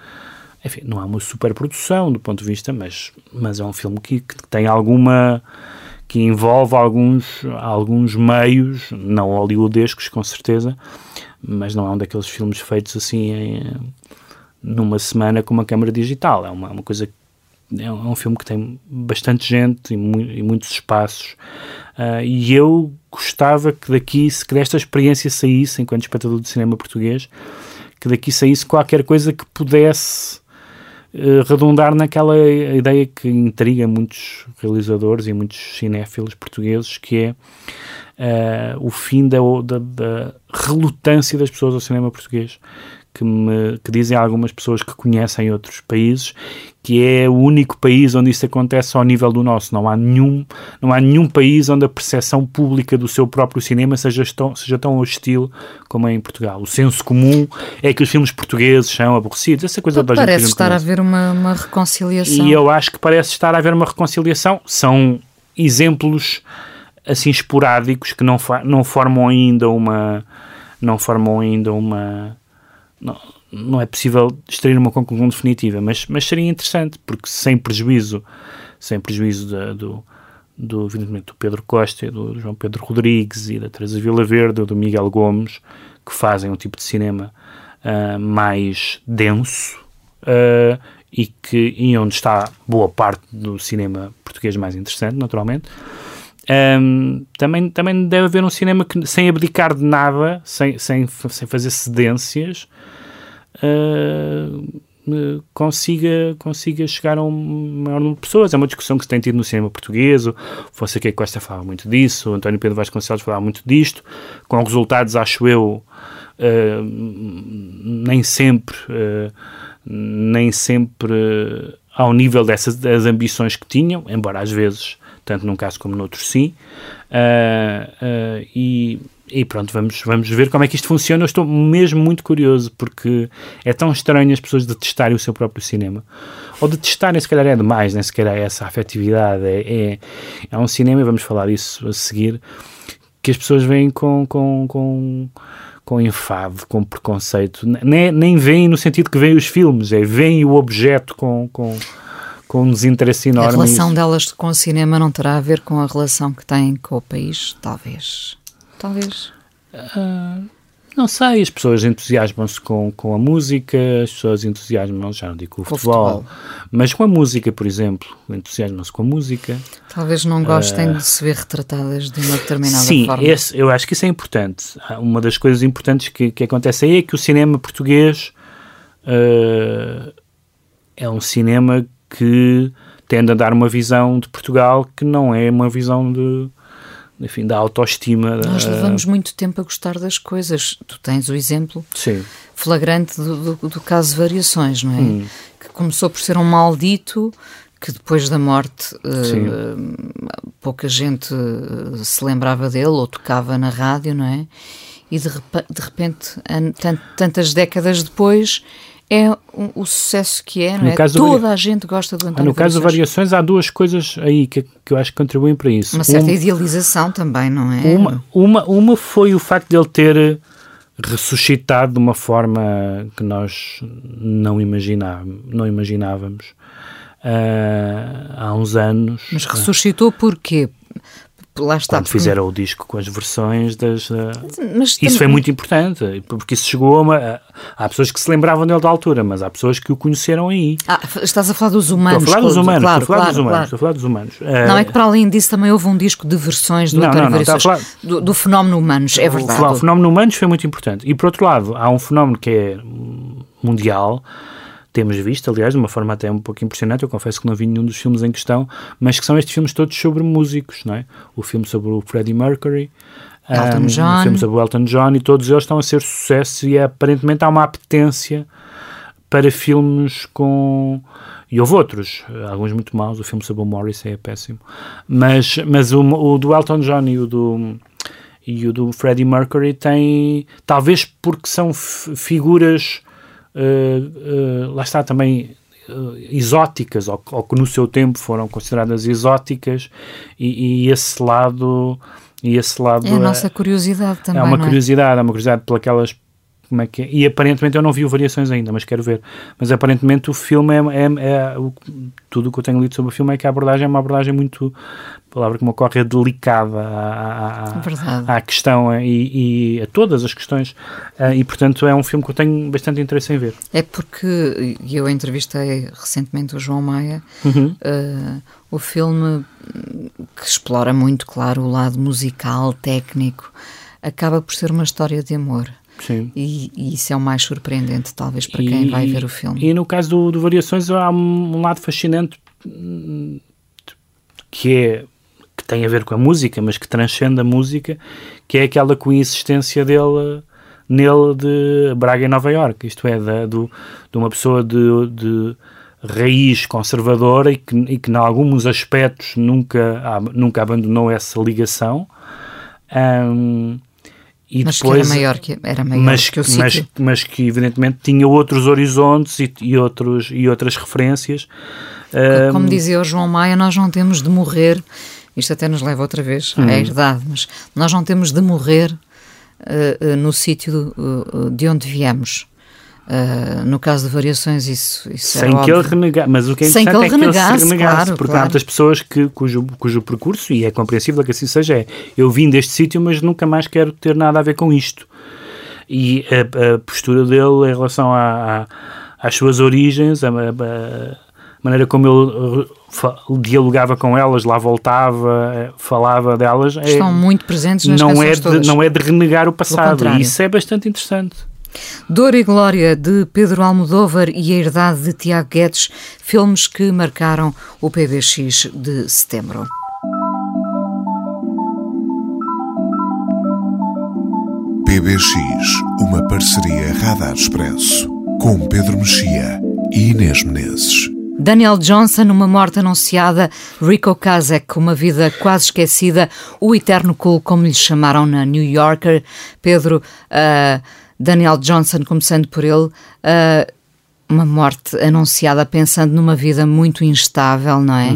Speaker 5: enfim, não há uma super produção do ponto de vista, mas, mas é um filme que, que tem alguma que envolve alguns, alguns meios, não hollywoodescos com certeza, mas não é um daqueles filmes feitos assim em, numa semana com uma câmera digital. É uma, uma coisa é um, é um filme que tem bastante gente e, mu e muitos espaços. Uh, e eu gostava que daqui, se que desta experiência saísse, enquanto espectador de cinema português, que daqui saísse qualquer coisa que pudesse eh, redundar naquela ideia que intriga muitos realizadores e muitos cinéfilos portugueses, que é uh, o fim da, da, da, relutância das pessoas ao cinema português, que, me, que dizem algumas pessoas que conhecem outros países que é o único país onde isso acontece ao nível do nosso. Não há nenhum, não há nenhum país onde a percepção pública do seu próprio cinema seja tão, seja tão hostil como é em Portugal. O senso comum é que os filmes portugueses são aborrecidos. Essa coisa
Speaker 3: da Parece estar a haver uma, uma reconciliação.
Speaker 5: E eu acho que parece estar a haver uma reconciliação. São exemplos assim esporádicos que não, não formam ainda uma não formam ainda uma não, não é possível extrair uma conclusão definitiva, mas, mas seria interessante, porque sem prejuízo, sem prejuízo da, do, do, evidentemente, do Pedro Costa, do João Pedro Rodrigues e da Teresa Vila Verde, do Miguel Gomes, que fazem um tipo de cinema uh, mais denso uh, e, que, e onde está boa parte do cinema português mais interessante, naturalmente. Um, também, também deve haver um cinema que, sem abdicar de nada, sem, sem, sem fazer cedências, uh, consiga, consiga chegar a um maior número de pessoas. É uma discussão que se tem tido no cinema português. O Fonseca Costa falava muito disso, António Pedro Vasconcelos falava muito disto, com resultados, acho eu, uh, nem sempre, uh, nem sempre ao nível dessas das ambições que tinham, embora às vezes tanto num caso como noutro sim. Uh, uh, e, e, pronto, vamos, vamos ver como é que isto funciona. Eu estou mesmo muito curioso porque é tão estranho as pessoas detestarem o seu próprio cinema. Ou detestarem, se calhar é demais, nem sequer é essa afetividade. É, é, é um cinema, e vamos falar disso a seguir, que as pessoas veem com, com, com com enfado, com preconceito, nem, nem veem no sentido que veem os filmes, é veem o objeto com, com, com um desinteresse enorme.
Speaker 3: A relação delas com o cinema não terá a ver com a relação que têm com o país? Talvez. Talvez.
Speaker 5: Uh, não sei, as pessoas entusiasmam-se com, com a música, as pessoas entusiasmam-se, já não digo com o, futebol, futebol, mas com a música, por exemplo, entusiasmam-se com a música.
Speaker 3: Talvez não gostem uh, de se ver retratadas de uma determinada
Speaker 5: sim,
Speaker 3: forma.
Speaker 5: Sim, eu acho que isso é importante. Uma das coisas importantes que, que acontece aí é que o cinema português uh, é um cinema que tende a dar uma visão de Portugal que não é uma visão de, enfim, da autoestima.
Speaker 3: Nós levamos muito tempo a gostar das coisas. Tu tens o exemplo
Speaker 5: Sim.
Speaker 3: flagrante do, do, do caso Variações, não é? Hum. Que começou por ser um maldito que depois da morte uh, pouca gente uh, se lembrava dele ou tocava na rádio, não é? E de, de repente, tantas décadas depois, é o, o, sucesso que é, não é? Toda a gente gosta do António
Speaker 5: No caso de variações, há duas coisas aí que, que eu acho que contribuem para isso.
Speaker 3: Uma certa um, idealização também, não é?
Speaker 5: Uma, uma, uma foi o facto de ele ter ressuscitado de uma forma que nós não, imaginávamos, não imaginávamos uh, há uns anos.
Speaker 3: Mas ressuscitou porquê? Lá está.
Speaker 5: Quando fizeram o disco com as versões das. Uh, isso tem... foi muito importante, porque isso chegou a uma. Há pessoas que se lembravam dele da altura, mas há pessoas que o conheceram aí.
Speaker 3: Ah, estás a falar dos humanos.
Speaker 5: Estou a falar dos humanos, claro, estou a falar claro, dos humanos. Claro. Falar dos humanos.
Speaker 3: Não é que para além disso também houve um disco de versões do
Speaker 5: não, não, não, falar...
Speaker 3: do, do, fenómeno humanos, é verdade.
Speaker 5: O, o fenómeno humanos foi muito importante. E por outro lado, há um fenómeno que é mundial temos visto, aliás, de uma forma até um pouco impressionante, eu confesso que não vi nenhum dos filmes em questão, mas que são estes filmes todos sobre músicos, não é? O filme sobre o Freddie Mercury,
Speaker 3: Elton um, John.
Speaker 5: o filme sobre o Elton John, e todos eles estão a ser sucesso e aparentemente há uma apetência para filmes com... E houve outros, alguns muito maus, o filme sobre o Morris é péssimo, mas, mas o, o do Elton John e o do e o do Freddie Mercury tem, talvez porque são figuras uh, uh, lá está também uh, exóticas, ou, ou, que no seu tempo foram consideradas exóticas, e, e esse lado. E esse lado
Speaker 3: é a nossa curiosidade também.
Speaker 5: É uma
Speaker 3: é?
Speaker 5: curiosidade, é uma curiosidade pelas como é que é. E aparentemente eu não vi o Variações ainda, mas quero ver. Mas aparentemente o filme é, é, é o, tudo o que eu tenho lido sobre o filme é que a abordagem é uma abordagem muito, palavra que me ocorre é delicada à, à, à questão e, e, a todas as questões. Eh, e portanto é um filme que eu tenho bastante interesse em ver.
Speaker 3: É porque eu entrevistei recentemente o João Maia.
Speaker 5: Uhum.
Speaker 3: Uh, o filme que explora muito, claro, o lado musical, técnico, acaba por ser uma história de amor.
Speaker 5: Sim.
Speaker 3: E, e, isso é o mais surpreendente, talvez, para quem e, vai ver o filme.
Speaker 5: E no caso do, do Variações há um, um lado fascinante que é que tem a ver com a música, mas que transcende a música, que é aquela coexistência dele nele de Braga e Nova York, isto é, de, de, de uma pessoa de, de raiz conservadora e que, e que, em alguns aspectos, nunca, nunca abandonou essa ligação. Um,
Speaker 3: e mas depois, que era maior que, era maior
Speaker 5: mas,
Speaker 3: que o
Speaker 5: sítio. Mas, mas que evidentemente tinha outros horizontes e, e, outros, e outras referências.
Speaker 3: Como um, dizia o João Maia, nós não temos de morrer, isto até nos leva outra vez hum. à herdade, mas nós não temos de morrer uh, uh, no sítio uh, de onde viemos. Uh, no caso de variações, isso, isso
Speaker 5: Sem que ele renegasse. Mas o que é
Speaker 3: Sem que ele
Speaker 5: é que
Speaker 3: renegasse,
Speaker 5: ele se renegasse.
Speaker 3: claro,
Speaker 5: porque
Speaker 3: claro.
Speaker 5: há muitas pessoas que, cujo, cujo percurso, e é compreensível que assim seja, é eu vim deste sítio, mas nunca mais quero ter nada a ver com isto. E a, a postura dele em relação à- à- às suas origens, a, a- a maneira como ele dialogava com elas, lá voltava, eh, falava delas, é-
Speaker 3: Estão muito presentes nas
Speaker 5: não, é de, não é de renegar o passado. E isso é bastante interessante.
Speaker 3: Dor e Glória, de Pedro Almodóvar e A Herdade, de Tiago Guedes, filmes que marcaram o PBX de setembro.
Speaker 2: PBX, uma parceria Radar Expresso, com Pedro Mexia e Inês Menezes.
Speaker 3: Daniel Johnson, uma morte anunciada, Rico Kazek, uma vida quase esquecida, o eterno cool, como lhe chamaram na New Yorker. Pedro, ah, Daniel Johnson, começando por ele, ah, uma morte anunciada pensando numa vida muito instável, não é?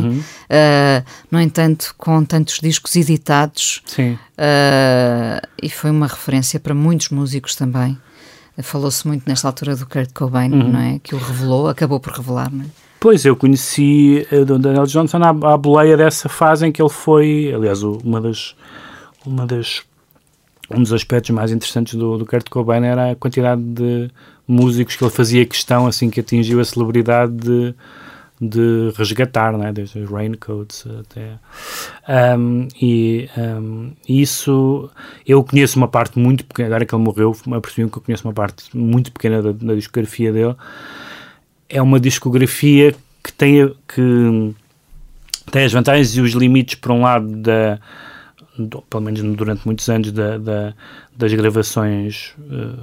Speaker 3: Ah, no entanto, com tantos discos editados,
Speaker 5: Sim.
Speaker 3: ah, e foi uma referência para muitos músicos também. Falou-se muito nesta altura do Kurt Cobain, não é? Que o revelou, acabou por revelar, não é?
Speaker 5: Pois, eu conheci eh, o Daniel Johnson à, à boleia dessa fase em que ele foi, aliás, uma das, uma das, um dos aspectos mais interessantes do, do Kurt Cobain era a quantidade de músicos que ele fazia questão, assim que atingiu a celebridade, de, de resgatar, né? desde os Raincoats até... Um, e um, isso, eu conheço uma parte muito pequena, agora que ele morreu, apercebi que eu conheço uma parte muito pequena da, da discografia dele, é uma discografia que tem, que tem as vantagens e os limites, por um lado, da, pelo menos durante muitos anos, da, da- das gravações eh,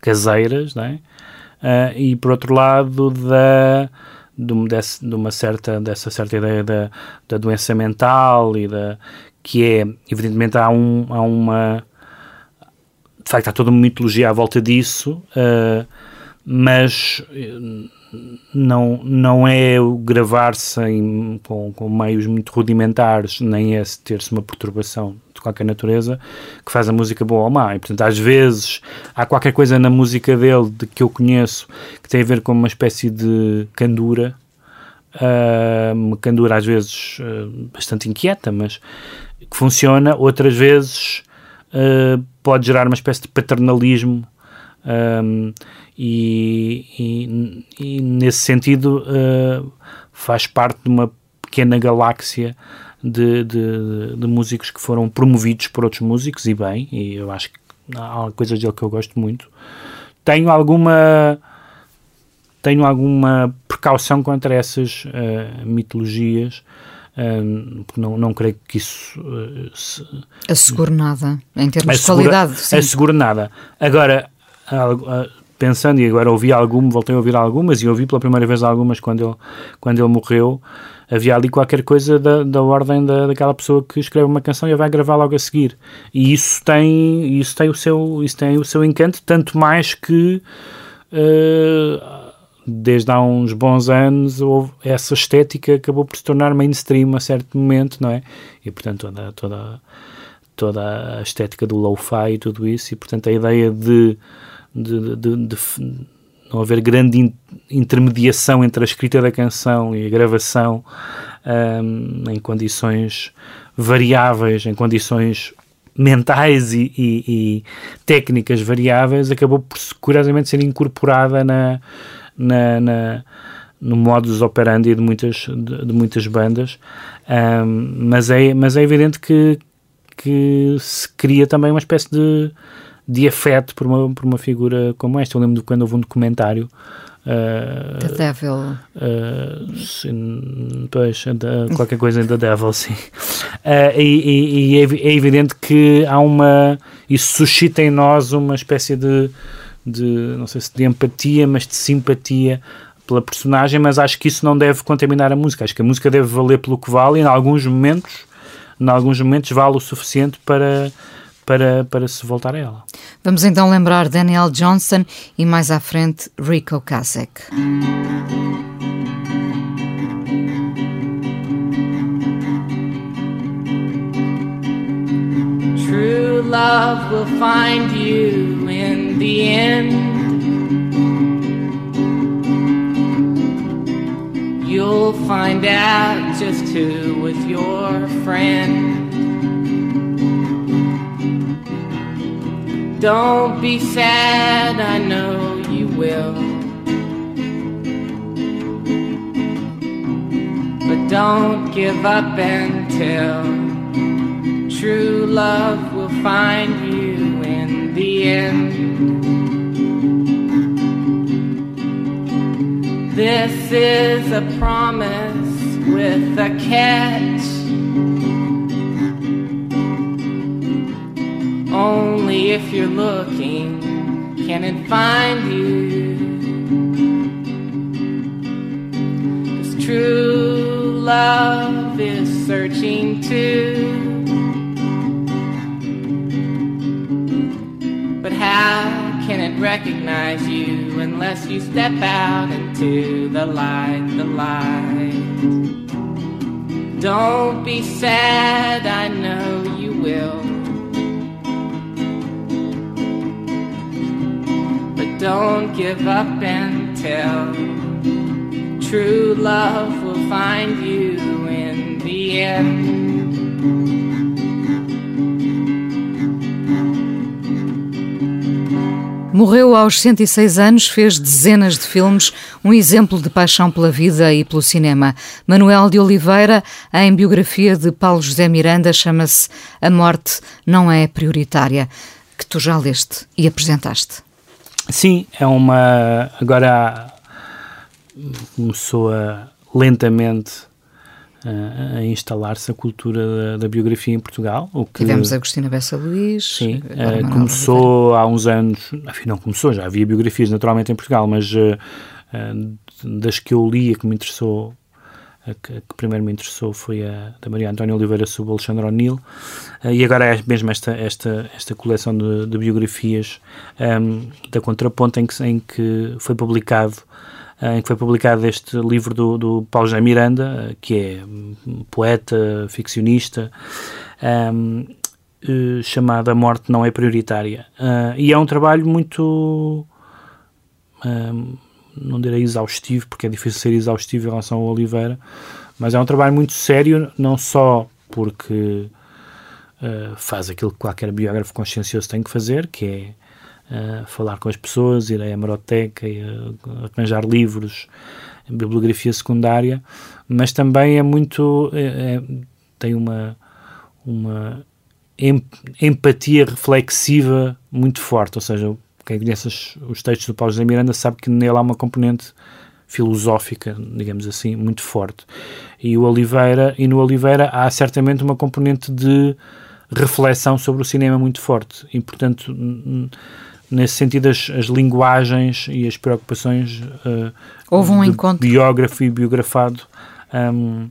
Speaker 5: caseiras, não é? Ah, e por outro lado, da, de, de uma certa, dessa certa ideia da, da doença mental e da que é, evidentemente, há, um, há uma de facto há toda uma mitologia à volta disso, ah, mas não, não é o gravar-se com, com meios muito rudimentares, nem é ter-se uma perturbação de qualquer natureza que faz a música boa ou má. E, portanto, às vezes há qualquer coisa na música dele de que eu conheço que tem a ver com uma espécie de candura, ah, uma candura às vezes ah, bastante inquieta, mas que funciona, outras vezes ah, pode gerar uma espécie de paternalismo um, e, e- e nesse sentido uh, faz parte de uma pequena galáxia de, de- de músicos que foram promovidos por outros músicos e bem, e eu acho que há coisas dele que eu gosto muito. Tenho alguma tenho alguma precaução contra essas uh, mitologias, porque não, não creio que isso uh, se,
Speaker 3: Asseguro nada, em termos de
Speaker 5: assegura-
Speaker 3: qualidade. Sim.
Speaker 5: assegura nada. Agora, pensando, e agora ouvi algum, voltei a ouvir algumas, e ouvi pela primeira vez algumas quando ele, quando ele morreu, havia ali qualquer coisa da, da ordem da, daquela pessoa que escreve uma canção e vai gravar logo a seguir. E isso tem, isso tem, o, seu, isso tem o seu encanto, tanto mais que ah, desde há uns bons anos essa estética acabou por se tornar mainstream a certo momento, não é? E portanto toda, toda, toda a estética do lo-fi e tudo isso, e portanto a ideia de, de, de- de não haver grande in- intermediação entre a escrita da canção e a gravação ahm, em condições variáveis, em condições mentais e, e- e técnicas variáveis, acabou por curiosamente ser incorporada na, na, na- no modus operandi de muitas, de, de muitas bandas, Ahm, mas, é, mas é evidente que, que se cria também uma espécie de, de afeto por uma, por uma figura como esta. Eu lembro de quando houve um documentário. ah,
Speaker 3: The Devil.
Speaker 5: Uh, sim, pois, qualquer coisa da Devil, sim. Uh, e e- e é, é evidente que há uma. Isso suscita em nós uma espécie de, de. não sei se de empatia, mas de simpatia pela personagem, mas acho que isso não deve contaminar a música. Acho que a música deve valer pelo que vale e, em alguns momentos, em alguns momentos, vale o suficiente para para, para se voltar a ela.
Speaker 3: Vamos então lembrar Daniel Johnson e mais à frente Rico Kasek.
Speaker 4: True love will find you in the end.
Speaker 6: You'll find out just who was your friend. Don't be sad, I know you will. But don't give up until true love will find you in the end. This is a promise with a catch. Only if you're looking can it find you. 'Cause true love is searching too. But how can it recognize you unless you step out into the light, the light? Don't be sad, I know you will. Don't give up until true love will find you in the end.
Speaker 3: Morreu aos 106 anos, fez dezenas de filmes, um exemplo de paixão pela vida e pelo cinema. Manuel de Oliveira, em biografia de Paulo José Miranda, chama-se A Morte Não É Prioritária, que tu já leste e apresentaste.
Speaker 5: Sim, é uma. Agora começou a lentamente a, a instalar-se a cultura da, da, biografia em Portugal. O que,
Speaker 3: Tivemos Agostina Bessa Luís.
Speaker 5: Sim, uh, começou há uns anos, enfim, não começou, já havia biografias naturalmente em Portugal, mas uh, uh, das que eu li, a que me interessou, a que, a que primeiro me interessou foi a da Maria Antónia Oliveira sobre Alexandre O'Neill, e agora é mesmo esta, esta, esta coleção de, de biografias um, da Contraponto em que, em que foi publicado em que foi publicado este livro do, do Paulo José Miranda, que é poeta, ficcionista, um, chamado A Morte Não é Prioritária. Uh, e é um trabalho muito. Um, não direi exaustivo, porque é difícil ser exaustivo em relação ao Oliveira, mas é um trabalho muito sério, não só porque uh, faz aquilo que qualquer biógrafo consciencioso tem que fazer, que é uh, falar com as pessoas, ir à hemeroteca, arranjar livros, bibliografia secundária, mas também é muito. É, é, tem uma, uma em, empatia reflexiva muito forte, ou seja, quem conhece os, os textos do Paulo José Miranda sabe que nele há uma componente filosófica, digamos assim, muito forte. E o Oliveira, e no Oliveira há certamente uma componente de reflexão sobre o cinema muito forte. E portanto, nesse sentido, as, as linguagens e as preocupações uh,
Speaker 3: Houve um encontro.
Speaker 5: biógrafo e biografado um,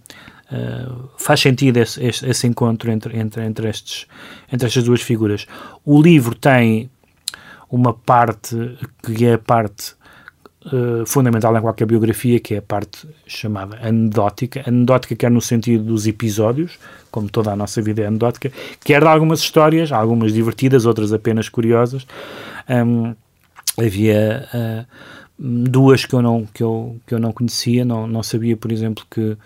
Speaker 5: uh, faz sentido esse, esse, esse, encontro entre, entre, entre, estes, entre estas duas figuras. O livro tem uma parte que é a parte uh, fundamental em qualquer biografia, que é a parte chamada anedótica. Anedótica quer no sentido dos episódios, como toda a nossa vida é anedótica, quer de algumas histórias, algumas divertidas, outras apenas curiosas. Um, havia uh, duas que eu não, que eu, que eu não conhecia, não, não sabia, por exemplo, que,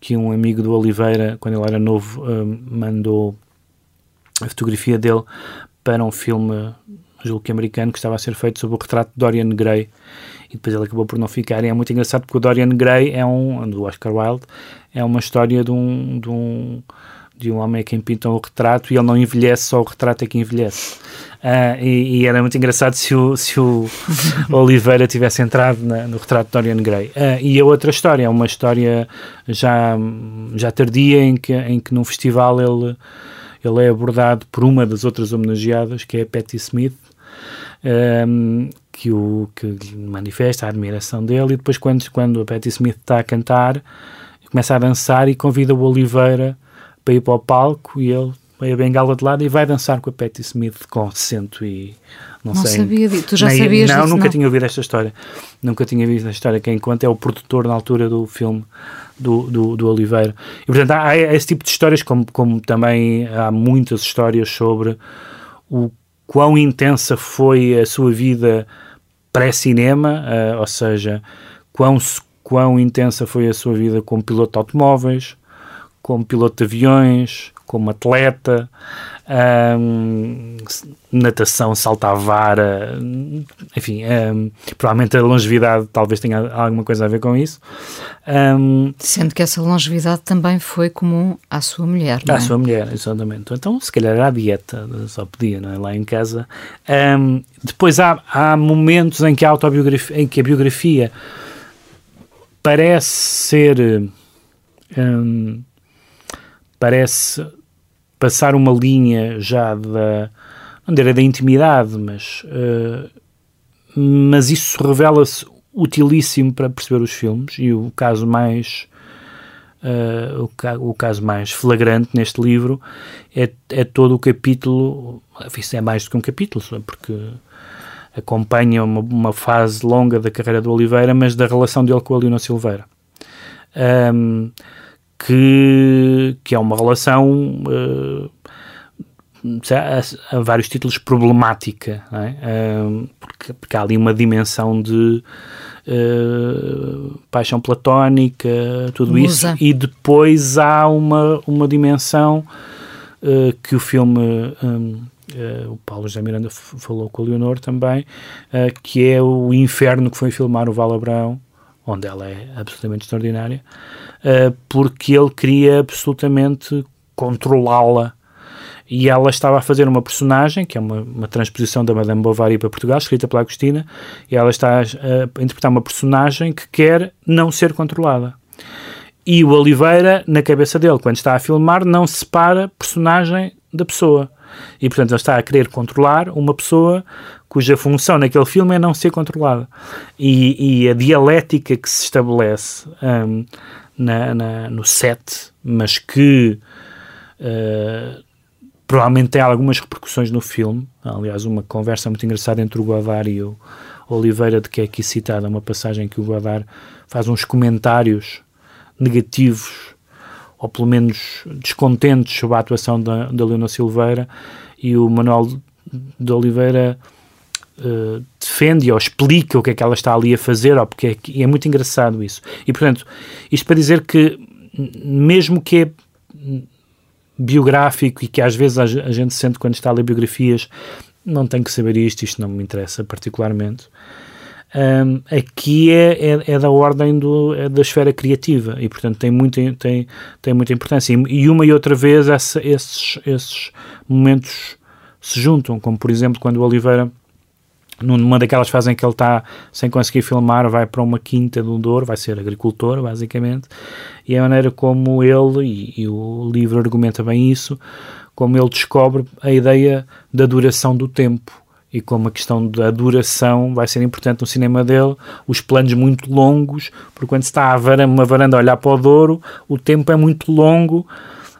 Speaker 5: que um amigo do Oliveira, quando ele era novo, um, mandou a fotografia dele para um filme, julgo que americano, que estava a ser feito sobre o retrato de Dorian Gray, e depois ele acabou por não ficar. E é muito engraçado porque o Dorian Gray é um, do Oscar Wilde, é uma história de um, de um, de um homem a quem pintam o retrato e ele não envelhece, só o retrato é que envelhece. Uh, e, e, era muito engraçado se o, se o [LAUGHS] Oliveira tivesse entrado na, no retrato de Dorian Gray. Uh, e a outra história é uma história já, já tardia em que, em que num festival ele, ele é abordado por uma das outras homenageadas, que é a Patti Smith, um, que, o, que manifesta a admiração dele, e depois quando, quando a Patti Smith está a cantar, começa a dançar e convida o Oliveira para ir para o palco e ele põe a bengala de lado e vai dançar com a Patti Smith com cento e não,
Speaker 3: não
Speaker 5: sei.
Speaker 3: sabia disso. Tu já
Speaker 5: nem,
Speaker 3: sabias
Speaker 5: Não,
Speaker 3: disso,
Speaker 5: nunca
Speaker 3: não?
Speaker 5: tinha ouvido esta história. Nunca tinha visto esta história. Quem conta é o produtor na altura do filme do, do, do Oliveira. E portanto há, há esse tipo de histórias, como, como também há muitas histórias sobre o quão intensa foi a sua vida pré-cinema, uh, ou seja, quão, quão intensa foi a sua vida como piloto de automóveis, como piloto de aviões, como atleta, um, natação, salto à vara, enfim, um, provavelmente a longevidade talvez tenha alguma coisa a ver com isso. Um,
Speaker 3: Sendo que essa longevidade também foi comum à sua mulher, não
Speaker 5: à
Speaker 3: é?
Speaker 5: sua mulher, exatamente. Então, se calhar era a dieta, só podia, não é? Lá em casa. depois há, há momentos em que a autobiografia, em que a biografia parece ser parece passar uma linha já da não era da intimidade, mas uh, mas isso revela-se utilíssimo para perceber os filmes e o caso mais uh, o, ca o, caso mais flagrante neste livro é, é todo o capítulo, isso é mais do que um capítulo, porque acompanha uma, uma, fase longa da carreira do Oliveira, mas da relação dele com a Leonor Silveira. Um, que, que é uma relação uh, a, a, vários títulos problemática, é? uh, porque, porque, há ali uma dimensão de uh, paixão platónica, tudo
Speaker 3: Musa.
Speaker 5: isso, e depois há uma, uma dimensão que o filme. Um, o Paulo José Miranda falou com a Leonor também, que é o inferno que foi filmar o Val Abrão, onde ela é absolutamente extraordinária, uh, porque ele queria absolutamente controlá-la. E ela estava a fazer uma personagem, que é uma, uma transposição da Madame Bovary para Portugal, escrita pela Agostina, e ela está a, a interpretar uma personagem que quer não ser controlada. E o Oliveira, na cabeça dele, quando está a filmar, não separa personagem da pessoa. E, portanto, ele está a querer controlar uma pessoa cuja função naquele filme é não ser controlada. E, e a dialética que se estabelece um, na, na, no set, mas que uh, provavelmente tem algumas repercussões no filme. Aliás, uma conversa muito engraçada entre o Godard e o Oliveira, de que é aqui citada uma passagem que o Godard faz uns comentários negativos ou pelo menos descontentes sobre a atuação da, da Leona Silveira e o Manuel de Oliveira uh, defende ou explica o que é que ela está ali a fazer, ou porque é, é muito engraçado isso. E, portanto, isto para dizer que, mesmo que é biográfico e que às vezes a, a gente sente quando está a ler biografias, não tenho que saber isto, isto não me interessa particularmente. Um, aqui é, é, é, da ordem do, é da esfera criativa e, portanto, tem, muito, tem, tem muita importância. E, e uma e outra vez essa, esses, esses momentos se juntam, como por exemplo quando o Oliveira numa daquelas fases em que ele está sem conseguir filmar, vai para uma quinta do Douro, vai ser agricultor, basicamente, e a maneira como ele, e, e, o livro argumenta bem isso, como ele descobre a ideia da duração do tempo e como a questão da duração vai ser importante no cinema dele, os planos muito longos, porque quando se está a varanda, uma varanda a olhar para o Douro, o tempo é muito longo,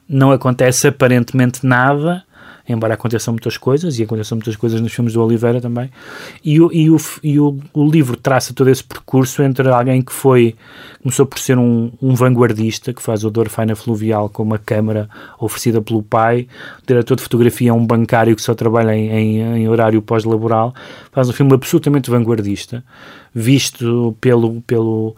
Speaker 5: não acontece aparentemente nada, embora aconteçam muitas coisas, e aconteçam muitas coisas nos filmes do Oliveira também, e o, e o, e o, o livro traça todo esse percurso entre alguém que foi, começou por ser um, um vanguardista, que faz o Dorfaina Fluvial com uma câmara oferecida pelo pai, o diretor de fotografia é um bancário que só trabalha em, em, em horário pós-laboral, faz um filme absolutamente vanguardista, visto pelo, pelo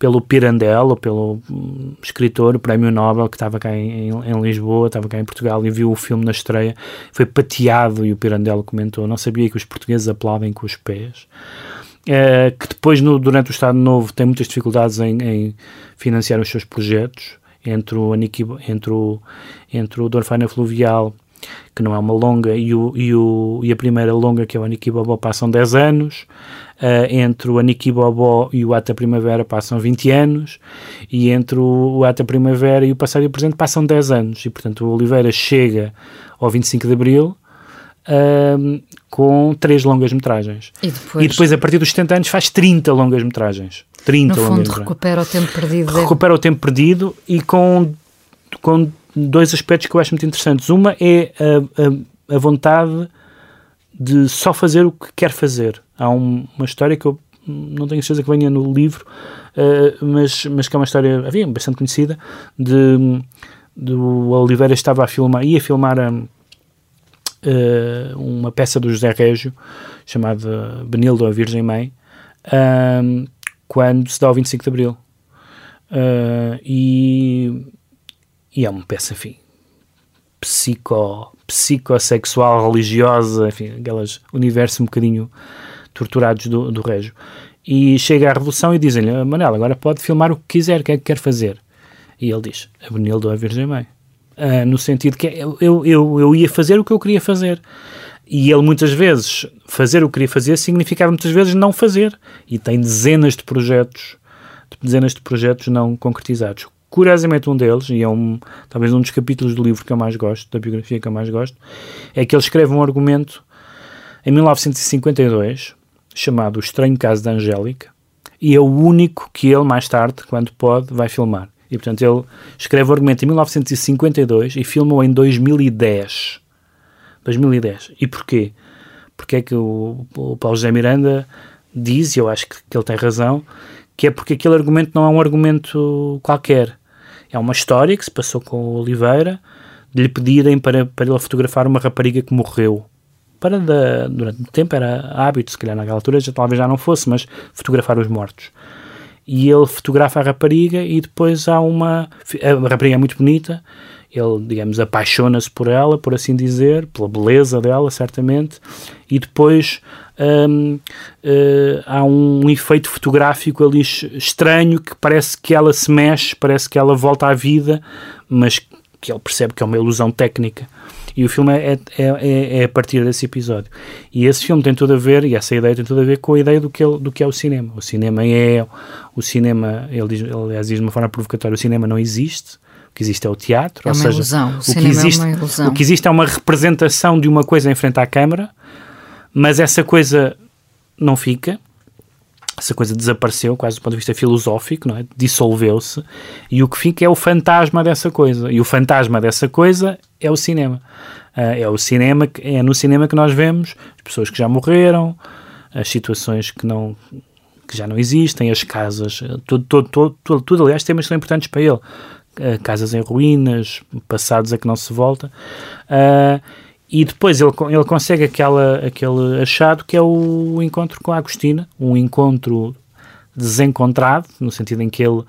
Speaker 5: pelo Pirandello, pelo hum, escritor, o Prémio Nobel, que estava cá em, em, Lisboa, estava cá em Portugal e viu o filme na estreia, foi pateado e o Pirandello comentou, não sabia que os portugueses aplaudem com os pés. Uh, que depois, no, durante o Estado Novo, tem muitas dificuldades em, em financiar os seus projetos, entre o, entre o, entre o Dorfana Fluvial, que não é uma longa, e, o, e, o, e a primeira longa, que é o Aniki Bobó, passam 10 anos. Uh, entre o Aniki Bobó e o Ata Primavera passam 20 anos, e entre o, Ata Primavera e o Passado e o Presente passam 10 anos. E, portanto, o Oliveira chega ao 25 de Abril uh, com três longas-metragens.
Speaker 3: E depois...
Speaker 5: e depois, a partir dos 70 anos, faz 30 longas-metragens. 30
Speaker 3: no fundo, recupera o tempo perdido.
Speaker 5: Recupera o tempo perdido e com, com dois aspectos que eu acho muito interessantes. Uma é a, a, a vontade de só fazer o que quer fazer. Há um, uma história que eu não tenho certeza que venha no livro, uh, mas, mas que é uma história havia, bastante conhecida, de, de o Oliveira estava a filmar, ia filmar a, uh, uma peça do José Régio, chamada Benildo, a Virgem Mãe, uh, quando se dá o 25 de Abril. Uh, e, e é uma peça, enfim, psico, psicossexual, religiosa, enfim, aqueles universos um bocadinho torturados do, do Régio. E chega à Revolução e dizem-lhe, Manel, agora pode filmar o que quiser, o que é que quer fazer? E ele diz, a Benildo a Virgem Mãe. Uh, no sentido que eu, eu, eu, eu ia fazer o que eu queria fazer. E ele muitas vezes, fazer o que queria fazer significava muitas vezes não fazer. E tem dezenas de projetos, dezenas de projetos não concretizados. Curiosamente, um deles, e é um, talvez um dos capítulos do livro que eu mais gosto, da biografia que eu mais gosto, é que ele escreve um argumento em 1952, chamado O Estranho Caso da Angélica, e é o único que ele, mais tarde, quando pode, vai filmar. E, portanto, ele escreve o argumento em 1952 e filma-o em 2010. 2010. E porquê? Porque é que o, o Paulo José Miranda diz, e eu acho que, que ele tem razão, que é porque aquele argumento não é um argumento qualquer. É uma história que se passou com o Oliveira, de lhe pedirem para, para ele fotografar uma rapariga que morreu. Para durante muito tempo era hábito, se calhar naquela altura já, talvez já não fosse, mas fotografar os mortos. E ele fotografa a rapariga e depois há uma. A rapariga é muito bonita, ele, digamos, apaixona-se por ela, por assim dizer, pela beleza dela, certamente, e depois hum, uh, há um efeito fotográfico ali estranho que parece que ela se mexe, parece que ela volta à vida, mas que ele percebe que é uma ilusão técnica. E o filme é, é, é, é, a partir desse episódio. E esse filme tem tudo a ver, e essa ideia tem tudo a ver com a ideia do que, é, do que é o cinema. O cinema é. O cinema, ele diz, aliás, diz de uma forma provocatória: o cinema não existe o que existe é o teatro.
Speaker 3: É
Speaker 5: ou
Speaker 3: uma
Speaker 5: seja,
Speaker 3: ilusão. O,
Speaker 5: o que existe,
Speaker 3: é uma ilusão.
Speaker 5: O que existe é uma representação de uma coisa em frente à câmara, mas essa coisa não fica. Essa coisa desapareceu, quase do ponto de vista filosófico, não é? dissolveu-se, e o que fica é o fantasma dessa coisa. E o fantasma dessa coisa é o cinema. Uh, é o cinema, é no cinema que nós vemos as pessoas que já morreram, as situações que não que já não existem, as casas, tudo, tudo, tudo, tudo, tudo aliás, temas que são importantes para ele. Uh, casas em ruínas, passados a que não se volta. Uh, e depois ele, ele consegue aquela, aquele achado que é o encontro com a Agostina, um encontro desencontrado, no sentido em que ele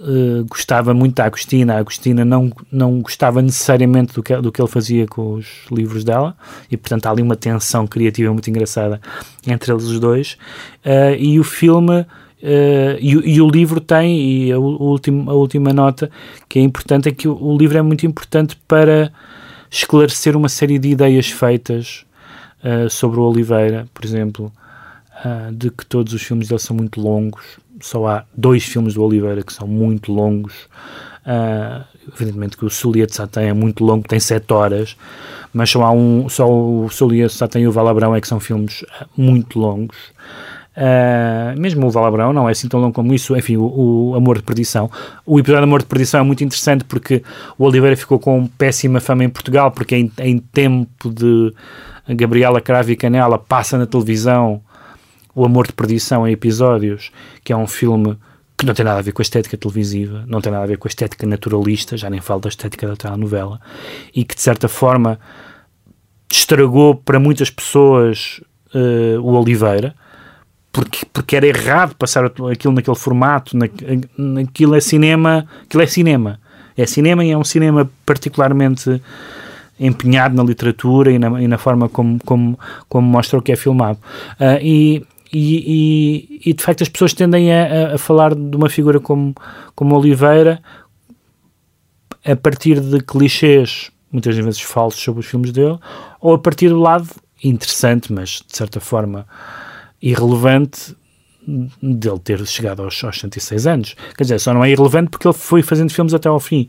Speaker 5: uh, gostava muito da Agostina, a Agostina não, não gostava necessariamente do que, do que ele fazia com os livros dela, e portanto há ali uma tensão criativa muito engraçada entre eles os dois. Uh, e o filme Uh, e, e, o livro tem, e a, última, a última nota que é importante é que o, o, livro é muito importante para esclarecer uma série de ideias feitas uh, sobre o Oliveira, por exemplo, uh, de que todos os filmes dele são muito longos. Só há dois filmes do Oliveira que são muito longos. evidentemente que o Solia de Satã é muito longo, tem sete horas, mas só há um, só o Solia de Satã e o Valabrão é que são filmes muito longos. Uh, mesmo o Valabrão não é assim tão longo como isso, enfim, o, o, Amor de Perdição. O episódio Amor de Perdição é muito interessante porque o Oliveira ficou com péssima fama em Portugal, porque em, em tempo de Gabriela Cravo e Canela passa na televisão o Amor de Perdição em episódios, que é um filme que não tem nada a ver com a estética televisiva, não tem nada a ver com a estética naturalista, já nem falo da estética da telenovela, e que de certa forma estragou para muitas pessoas uh, o Oliveira porque, porque era errado passar aquilo naquele formato, na, naquilo é cinema, aquilo é cinema. É cinema e é um cinema particularmente empenhado na literatura e na, e na forma como, como, como mostra o que é filmado. Uh, e, e, e, de facto as pessoas tendem a, a, falar de uma figura como, como Oliveira a partir de clichês, muitas vezes falsos, sobre os filmes dele, ou a partir do lado interessante, mas de certa forma irrelevante dele ter chegado aos, aos 106 anos. Quer dizer, só não é irrelevante porque ele foi fazendo filmes até ao fim.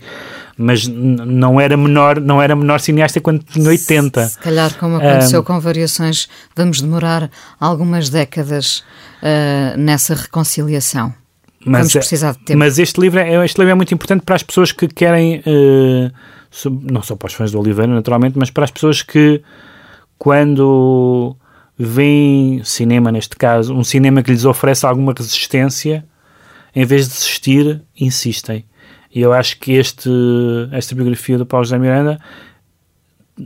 Speaker 5: Mas não era menor, não era menor cineasta quando tinha 80.
Speaker 3: Se calhar, como aconteceu um, com variações, vamos demorar algumas décadas uh, nessa reconciliação. Mas, vamos precisar de tempo.
Speaker 5: Mas este livro, é, este livro é muito importante para as pessoas que querem, uh, não só para os fãs do Oliveira, naturalmente, mas para as pessoas que quando veem cinema, neste caso, um cinema que lhes oferece alguma resistência, em vez de desistir, insistem. E eu acho que este, esta biografia do Paulo José Miranda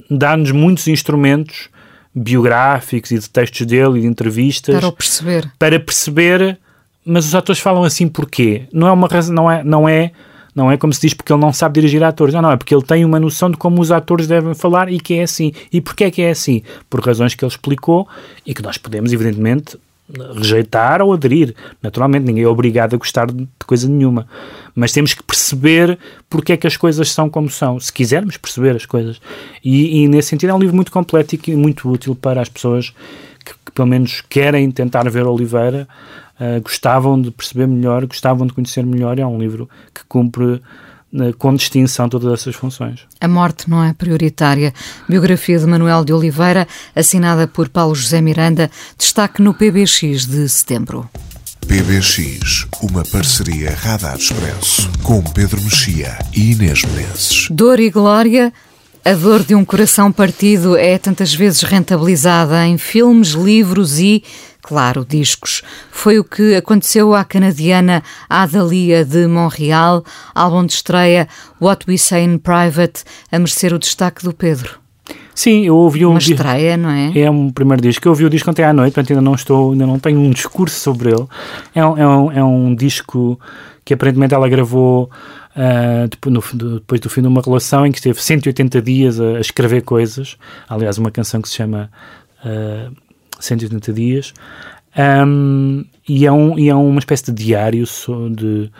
Speaker 5: dá-nos muitos instrumentos biográficos e de textos dele e de entrevistas
Speaker 3: para perceber,
Speaker 5: para perceber mas os atores falam assim porquê? Não é uma razão, não é, não é, não é como se diz porque ele não sabe dirigir atores. Não, não, é porque ele tem uma noção de como os atores devem falar e que é assim. E porquê é que é assim? Por razões que ele explicou e que nós podemos, evidentemente, rejeitar ou aderir. Naturalmente, ninguém é obrigado a gostar de coisa nenhuma. Mas temos que perceber porque é que as coisas são como são, se quisermos perceber as coisas. E, e nesse sentido é um livro muito completo e muito útil para as pessoas que, que pelo menos querem tentar ver Oliveira, uh, gostavam de perceber melhor, gostavam de conhecer melhor. É um livro que cumpre com distinção todas essas funções.
Speaker 3: A morte não é prioritária. Biografia de Manuel de Oliveira, assinada por Paulo José Miranda, destaque no PBX de setembro.
Speaker 2: PBX, uma parceria Radar Expresso, com Pedro Mexia e Inês Menezes.
Speaker 3: Dor e glória. A dor de um coração partido é tantas vezes rentabilizada em filmes, livros e claro, discos. Foi o que aconteceu à canadiana Adalia de Montreal, álbum de estreia What We Say in Private, a merecer o destaque do Pedro.
Speaker 5: Sim, eu ouvi um
Speaker 3: Uma estreia, não é?
Speaker 5: É um primeiro disco. Eu ouvi o disco ontem à noite, portanto ainda não estou, ainda não tenho um discurso sobre ele. É um, é um, é um disco que aparentemente ela gravou Uh, depois, no, depois, do fim de uma relação em que esteve 180 dias a, a escrever coisas. Aliás, uma canção que se chama uh, 180 dias. Um, e, é um, e é uma espécie de diário de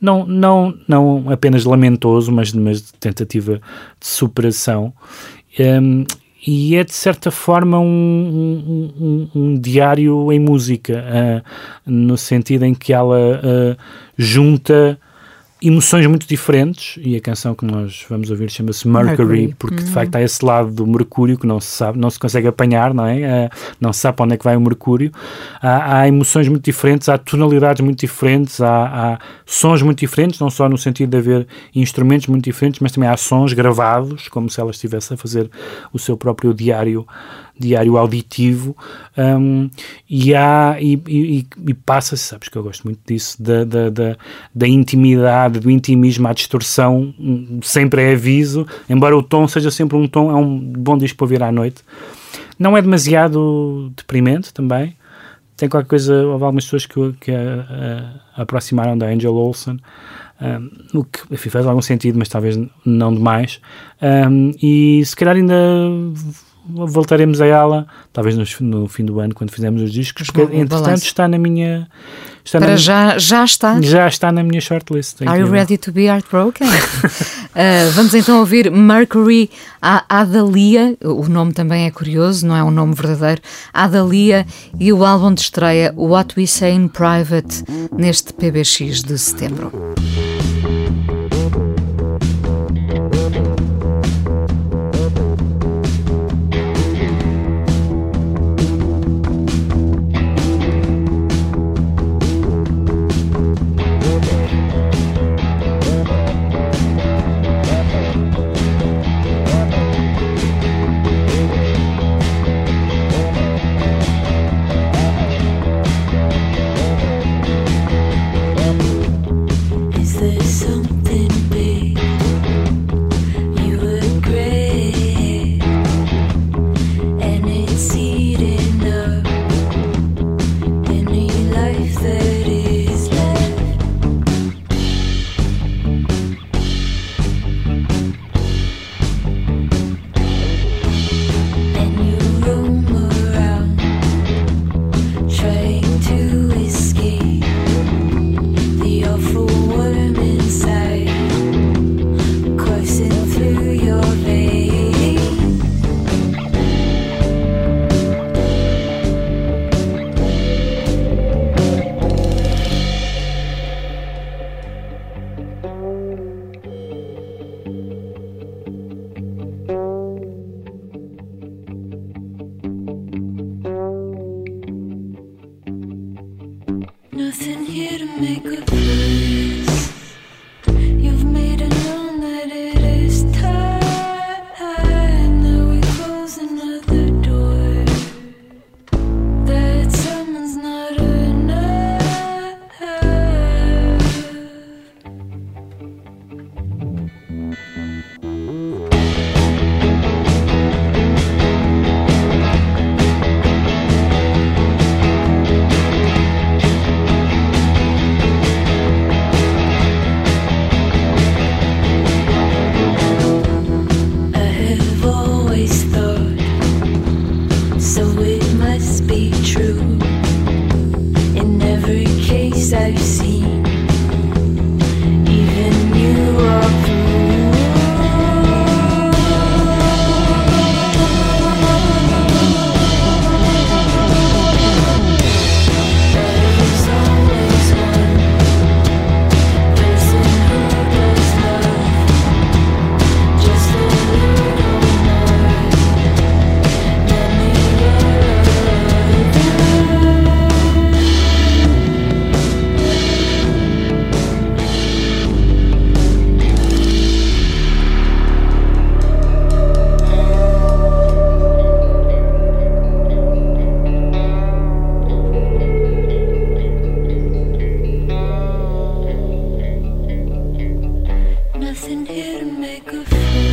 Speaker 5: não, não, não apenas lamentoso, mas, mas de tentativa de superação. Um, e é de certa forma um, um, um diário em música, uh, no sentido em que ela uh, junta emoções muito diferentes e a canção que nós vamos ouvir chama-se Mercury, Mercury, porque uhum. de facto há esse lado do Mercúrio que não se sabe, não se consegue apanhar, não é? Uh, não se sabe para onde é que vai o Mercúrio. Há, há emoções muito diferentes, há tonalidades muito diferentes, há, há, sons muito diferentes, não só no sentido de haver instrumentos muito diferentes, mas também há sons gravados, como se ela estivesse a fazer o seu próprio diário diário auditivo um, e há e, e, e passa-se, sabes que eu gosto muito disso, da, da, da, da, intimidade, do intimismo à distorção, sem pré-aviso, embora o tom seja sempre um tom, é um bom disco para ouvir à noite. Não é demasiado deprimente também. Tem qualquer coisa, houve algumas pessoas que, que a, a, aproximaram da Angel Olsen, um, o que enfim, faz algum sentido, mas talvez não demais. Um, e se calhar ainda voltaremos a ela, talvez no, no, fim do ano, quando fizermos os discos, porque entretanto balanço. está na minha.
Speaker 3: Está Para na, já, já está?
Speaker 5: Já está na minha shortlist.
Speaker 3: Are you ready to be heartbroken? uh, [LAUGHS] vamos então ouvir Mercury a Adalia, o nome também é curioso, não é um nome verdadeiro, Adalia e o álbum de estreia What We Say in Private neste PBX de setembro.
Speaker 4: Nothing here to make a fuss.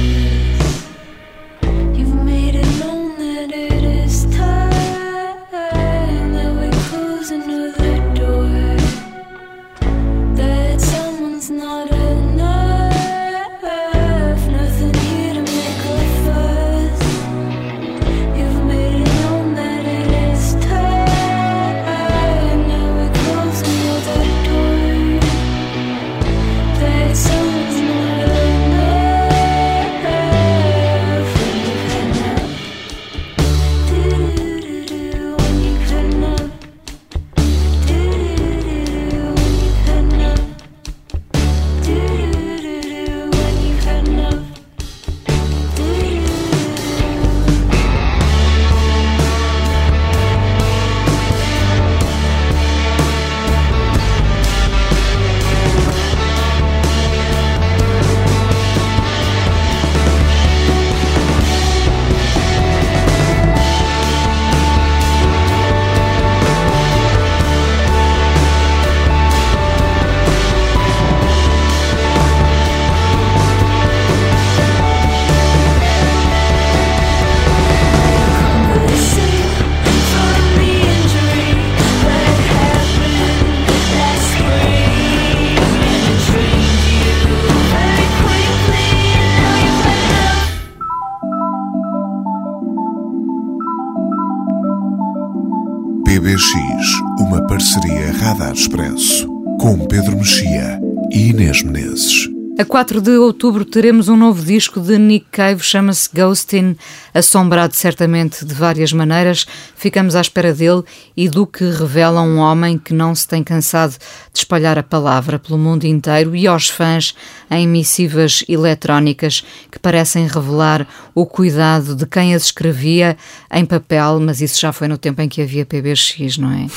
Speaker 3: 4 de outubro teremos um novo disco de Nick Cave, chama-se Ghostin, assombrado certamente de várias maneiras. Ficamos à espera dele e do que revela um homem que não se tem cansado de espalhar a palavra pelo mundo inteiro e aos fãs em missivas eletrónicas que parecem revelar o cuidado de quem as escrevia em papel, mas isso já foi no tempo em que havia PBX, não é?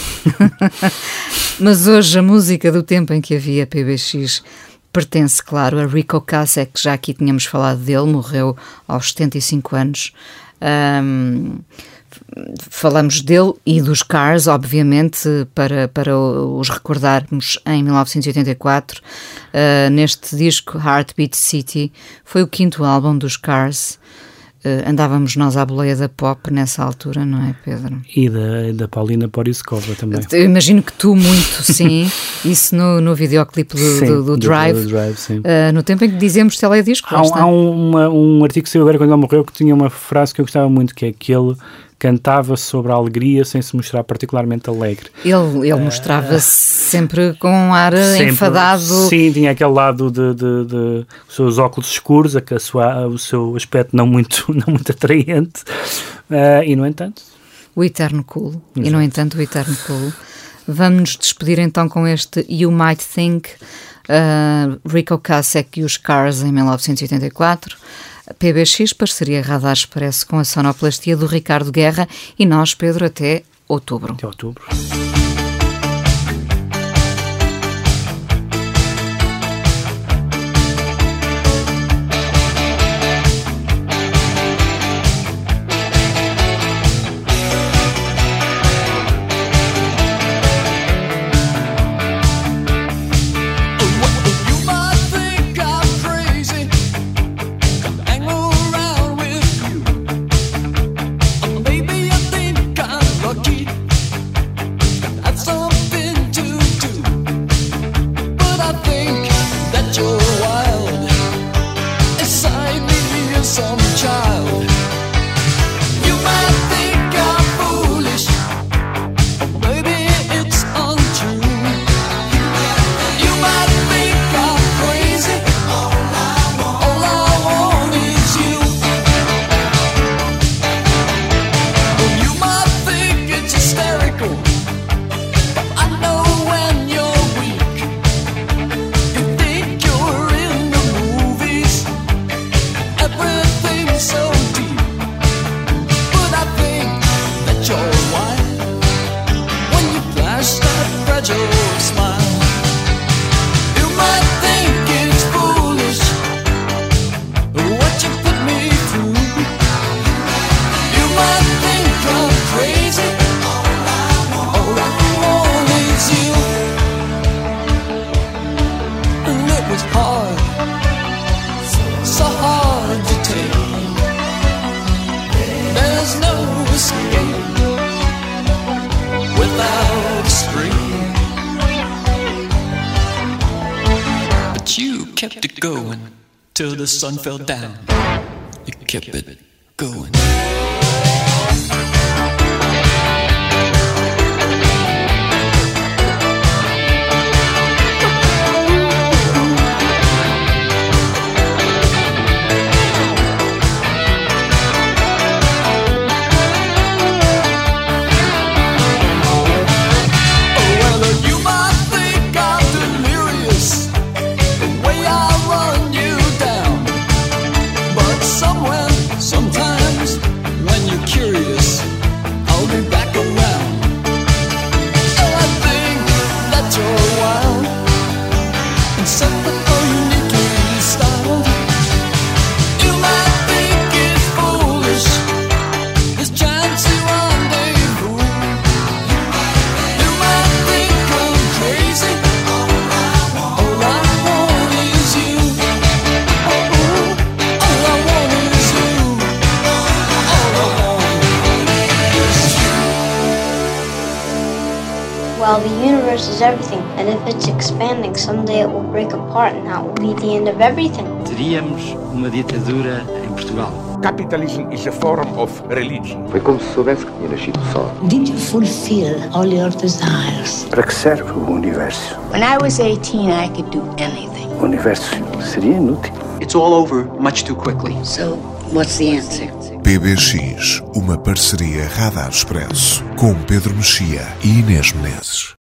Speaker 3: [LAUGHS] mas hoje a música do tempo em que havia PBX pertence, claro, a Rico Kasek, já aqui tínhamos falado dele, morreu aos 75 anos. Um, falamos dele e dos Cars, obviamente, para, para os recordarmos em 1984. Uh, neste disco, Heartbeat City, foi o quinto álbum dos Cars. Uh, andávamos nós à boleia da pop nessa altura, não é, Pedro?
Speaker 5: E da, da Paulina Poriskova também.
Speaker 3: Eu imagino que tu muito, [LAUGHS] sim. Isso no, no videoclipe do,
Speaker 5: Sim,
Speaker 3: do, do Drive.
Speaker 5: do Drive.
Speaker 3: Uh, no tempo em que dizemos teledisco.
Speaker 5: Há, há um, uma- um artigo que saiu agora quando ele morreu que tinha uma frase que eu gostava muito, que é que ele cantava sobre a alegria sem se mostrar particularmente alegre.
Speaker 3: Ele, ele mostrava-se sempre com um ar.
Speaker 5: Sempre-
Speaker 3: enfadado.
Speaker 5: Sim, tinha aquele lado de, de, de os seus óculos escuros, a, a sua, o seu aspecto não muito, [LAUGHS] não muito atraente. Ah, e, no entanto,
Speaker 3: O eterno cool. E,
Speaker 5: Exato.
Speaker 3: no entanto, o eterno cool. Vamos nos despedir então com este You Might Think, uh, Rico Kasek e os Cars em 1984. PBX, parceria Radar Expresso com a sonoplastia do Ricardo Guerra e nós, Pedro, até outubro.
Speaker 5: até outubro.
Speaker 7: joy. Sun fell down.
Speaker 8: Of everything.
Speaker 9: Teríamos uma ditadura em Portugal.
Speaker 10: Capitalism is a form of religion.
Speaker 11: Foi como se soubesse que tinha nascido sol.
Speaker 1: Did you fulfill all your desires?
Speaker 12: Para que serve o universo?
Speaker 1: When I was 18, I could do anything.
Speaker 12: O universo seria inútil.
Speaker 13: It's all over much too quickly.
Speaker 1: So, what's the answer?
Speaker 2: PBX, uma parceria Radar Expresso com Pedro Mexia e Inês Menezes.